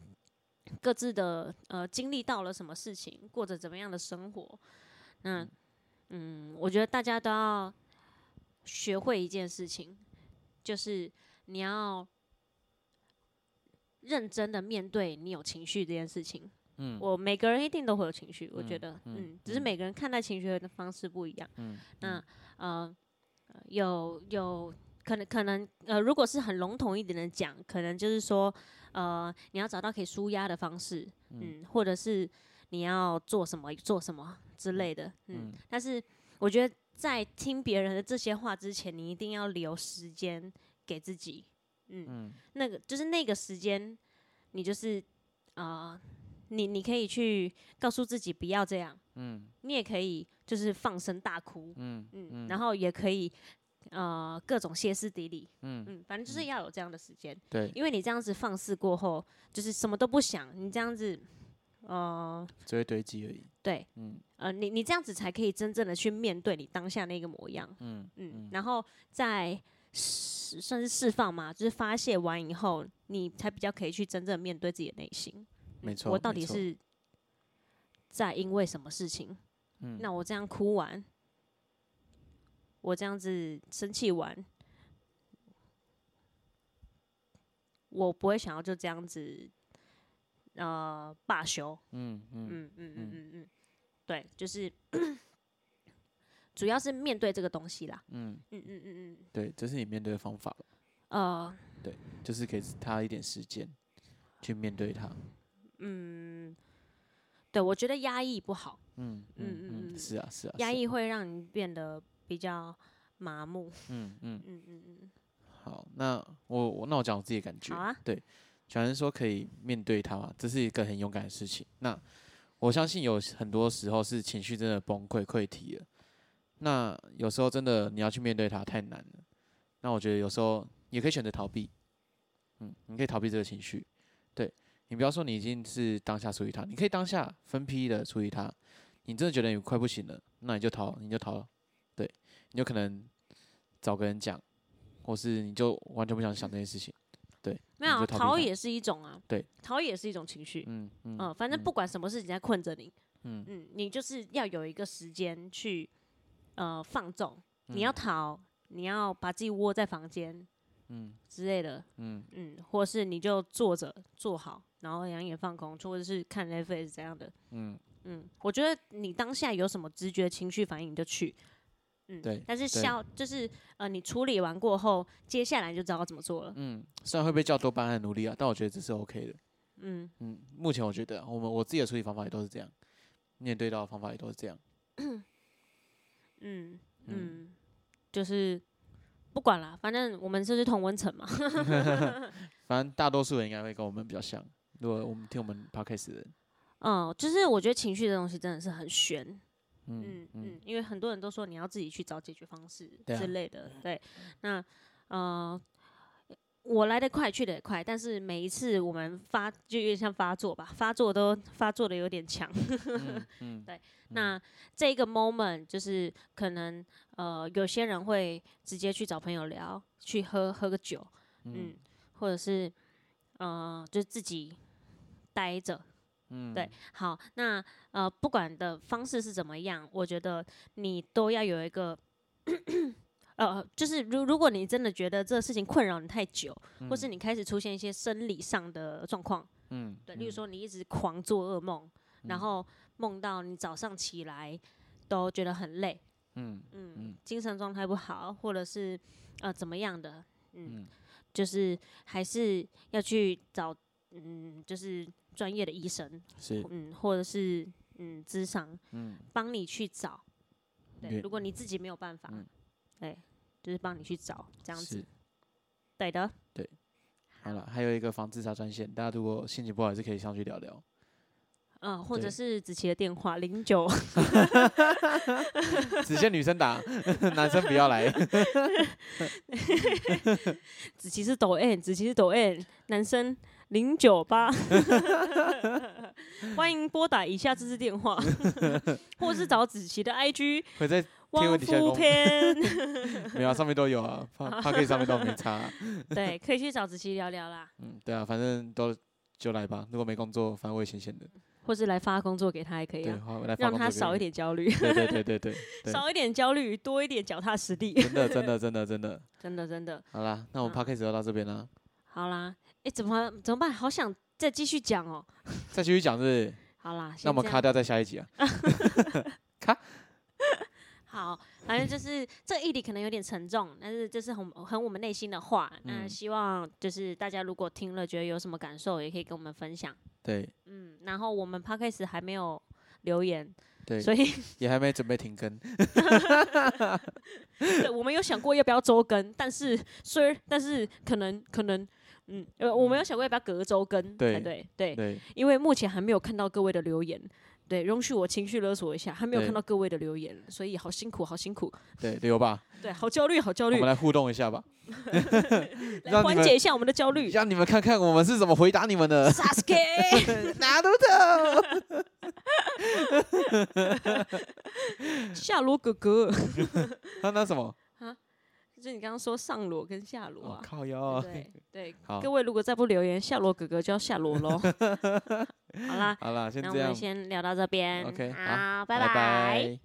[SPEAKER 1] 各自的呃经历到了什么事情，过着怎么样的生活，那嗯，我觉得大家都要学会一件事情，就是你要认真的面对你有情绪这件事情。
[SPEAKER 2] 嗯
[SPEAKER 1] 我每个人一定都会有情绪，我觉
[SPEAKER 2] 嗯
[SPEAKER 1] 得，
[SPEAKER 2] 嗯
[SPEAKER 1] 嗯，只是
[SPEAKER 2] 嗯
[SPEAKER 1] 每个人看待情绪的方式不一样。
[SPEAKER 2] 嗯，
[SPEAKER 1] 那呃，呃有有可能可能呃，如果是很笼统一点的讲，可能就是说，呃，你要找到可以舒压的方式，嗯，或者是你要做什么做什么之类的，嗯。
[SPEAKER 2] 嗯
[SPEAKER 1] 但是我觉得在听别人的这些话之前，你一定要留时间给自己，嗯，
[SPEAKER 2] 嗯。
[SPEAKER 1] 那个就是那个时间，你就是呃，你你可以去告诉自己不要这样，
[SPEAKER 2] 嗯。
[SPEAKER 1] 你也可以就是放声大哭，
[SPEAKER 2] 嗯
[SPEAKER 1] 嗯，
[SPEAKER 2] 嗯。
[SPEAKER 1] 然后也可以呃各种歇斯底里，
[SPEAKER 2] 嗯，
[SPEAKER 1] 嗯，反正就是要有这样的时间，
[SPEAKER 2] 对，
[SPEAKER 1] 因为你这样子放肆过后，就是什么都不想，你这样子，呃，
[SPEAKER 2] 只会堆积而已，
[SPEAKER 1] 对，
[SPEAKER 2] 嗯。
[SPEAKER 1] 呃，你你这样子才可以真正的去面对你当下那个模样，
[SPEAKER 2] 嗯
[SPEAKER 1] 嗯，然后再释算是释放嘛，就是发泄完以后，你才比较可以去真正面对自己的内心。
[SPEAKER 2] 没。错，
[SPEAKER 1] 我到，底是。在因为什么事情？
[SPEAKER 2] 嗯。
[SPEAKER 1] 那我这样哭完，我这样子生气完，我不会想要就这样子呃罢休。
[SPEAKER 2] 嗯嗯
[SPEAKER 1] 嗯嗯嗯嗯。嗯，对，就是 主要是面对这个东西啦。
[SPEAKER 2] 嗯，
[SPEAKER 1] 嗯嗯嗯嗯，
[SPEAKER 2] 对，这是你面对的方法了，
[SPEAKER 1] 呃，
[SPEAKER 2] 就是给他一点时间去面对他，
[SPEAKER 1] 嗯，对我觉得压抑不好，
[SPEAKER 2] 嗯
[SPEAKER 1] 嗯嗯
[SPEAKER 2] 嗯是啊是啊，是啊，
[SPEAKER 1] 压抑会让你变得比较麻木。
[SPEAKER 2] 嗯嗯，
[SPEAKER 1] 嗯嗯嗯，
[SPEAKER 2] 好，那我我那我讲我自己的感觉，
[SPEAKER 1] 好啊，
[SPEAKER 2] 对，小人说可以面对他嘛，这是一个很勇敢的事情。那我相信有很多时候是情绪真的崩溃溃堤了，那有时候真的你要去面对它太难了。那我觉得有时候也可以选择逃避，嗯，你可以逃避这个情绪，对你不要说你已经是当下处理它，你可以当下分批的处理它。你真的觉得你快不行了，那你就逃，你就逃，对，你就可能找个人讲，或是你就完全不想想这件事情。对，
[SPEAKER 1] 没有
[SPEAKER 2] 逃
[SPEAKER 1] 也是一种啊，
[SPEAKER 2] 对，
[SPEAKER 1] 逃也是一种情绪。
[SPEAKER 2] 嗯嗯
[SPEAKER 1] 嗯，反正不管什么事情在困着你，
[SPEAKER 2] 嗯。
[SPEAKER 1] 嗯，你就是要有一个时间去呃放纵，你要逃，你要把自己窝在房间，
[SPEAKER 2] 嗯。
[SPEAKER 1] 之类的，
[SPEAKER 2] 嗯。
[SPEAKER 1] 嗯，或是你就坐着坐好，然后两眼放空，或者是看 Netflix 这样的，
[SPEAKER 2] 嗯。
[SPEAKER 1] 嗯，我觉得你当下有什么直觉、情绪反应你就去，嗯，
[SPEAKER 2] 对
[SPEAKER 1] 但是
[SPEAKER 2] 对
[SPEAKER 1] 消就是呃，你处理完过后，接下来就知道怎么做了，
[SPEAKER 2] 嗯，虽然会被叫多巴胺努力啊，但我觉得这是 OK 的。
[SPEAKER 1] 嗯
[SPEAKER 2] 嗯，目前我觉得我们我自己的处理方法也都是这样，面对到的方法也都是这样。
[SPEAKER 1] 嗯嗯，就是不管了，反正我们就是同温层嘛，
[SPEAKER 2] 反正大多数人应该会跟我们比较像。如果我们听我们 podcast 的人，
[SPEAKER 1] 嗯，就是我觉得情绪这东西真的是很悬，
[SPEAKER 2] 嗯
[SPEAKER 1] 嗯因为很多人都说你要自己去找解决方式之类的，对，那呃，我来得快去得也快，但是每一次我们发就有点像发作吧，发作都发作的有点强，对那这个 moment 就是可能呃有些人会直接去找朋友聊，去喝喝个酒，嗯，或者是呃就自己待着，
[SPEAKER 2] 嗯，
[SPEAKER 1] 对，好，那呃，不管的方式是怎么样，我觉得你都要有一个，呃，就是如如果你真的觉得这个事情困扰你太久，或是你开始出现一些生理上的状况，
[SPEAKER 2] 嗯，
[SPEAKER 1] 对，例如说你一直狂做噩梦，然后梦到你早上起来都觉得很累，
[SPEAKER 2] 嗯
[SPEAKER 1] 嗯，精神状态不好，或者是呃怎么样的，嗯，就是还是要去找嗯，就是专业的医生，
[SPEAKER 2] 是，
[SPEAKER 1] 嗯，或者是嗯，智商，
[SPEAKER 2] 嗯，
[SPEAKER 1] 帮你去找。对，如果你自己没有办法，
[SPEAKER 2] 嗯
[SPEAKER 1] 对，就是帮你去找这样子
[SPEAKER 2] 是。。
[SPEAKER 1] 对的，
[SPEAKER 2] 对。好了，还有一个防自杀专线，大家如果心情不好，也是可以上去聊聊。
[SPEAKER 1] 嗯，或者是子琪的电话零九，
[SPEAKER 2] 只限女生打，男生不要来。
[SPEAKER 1] 子琪是抖 N，子琪是抖 N，男生零九八，欢迎拨打以下这支电话，或是找子琪的 IG
[SPEAKER 2] 会在
[SPEAKER 1] 汪
[SPEAKER 2] 文底下
[SPEAKER 1] 夫
[SPEAKER 2] 公
[SPEAKER 1] 篇，
[SPEAKER 2] 没有啊，上面都有啊，他他可以上面都没差。啊、
[SPEAKER 1] 对，可以去找子琪聊聊啦，
[SPEAKER 2] 嗯，对啊，反正都就来吧。如果没工作，反正我也闲闲的。
[SPEAKER 1] 或是来发工作给他也可以，啊，让他少一。点焦虑，
[SPEAKER 2] 对对对对对，对。
[SPEAKER 1] 少一点焦虑，多一点脚踏实地，
[SPEAKER 2] 真的真的真的真的。
[SPEAKER 1] 真的真的。
[SPEAKER 2] 好啦，那我们
[SPEAKER 1] 嗯
[SPEAKER 2] p o d c a s 就到这边啦，
[SPEAKER 1] 好啦，哎、怎么怎么办？好想再继续讲哦。
[SPEAKER 2] 再继续讲是是？
[SPEAKER 1] 好啦，
[SPEAKER 2] 那我们卡掉在下一集啊。
[SPEAKER 1] 卡 好，反正就是这议题可能有点沉重，但是这是很很我们内心的话。那
[SPEAKER 2] 嗯
[SPEAKER 1] 希望就是大家如果听了觉得有什么感受，也可以跟我们分享。
[SPEAKER 2] 对
[SPEAKER 1] 嗯，然后我们 podcast 还没有留言，
[SPEAKER 2] 对，
[SPEAKER 1] 所以
[SPEAKER 2] 也还没准备停更。
[SPEAKER 1] 对我们有想过要不要周更，但是虽然但是可能可能。嗯，呃，我们有想过要不要隔周更
[SPEAKER 2] 对
[SPEAKER 1] 才对，对，
[SPEAKER 2] 对，
[SPEAKER 1] 因为目前还没有看到各位的留言，对，容许我情绪勒索一下，还没有看到各位的留言，所以好辛苦，好辛苦，
[SPEAKER 2] 对，留吧，
[SPEAKER 1] 对，好焦虑，好焦虑
[SPEAKER 2] 我们，来互动一下吧，
[SPEAKER 1] 来缓解一下我们的焦虑。
[SPEAKER 2] 让你们看看我们是怎么回答你们的。
[SPEAKER 1] Sasuke，
[SPEAKER 2] 哪都走。
[SPEAKER 1] 夏罗哥哥，
[SPEAKER 2] 他拿什么？
[SPEAKER 1] 就是你刚刚说上罗跟下罗
[SPEAKER 2] 哦
[SPEAKER 1] 啊，
[SPEAKER 2] 靠腰。
[SPEAKER 1] 对对
[SPEAKER 2] 好，
[SPEAKER 1] 各位如果再不留言，下罗哥哥就要下罗喽。好啦，
[SPEAKER 2] 好啦，先
[SPEAKER 1] 那我们。先聊到这边
[SPEAKER 2] OK，好拜拜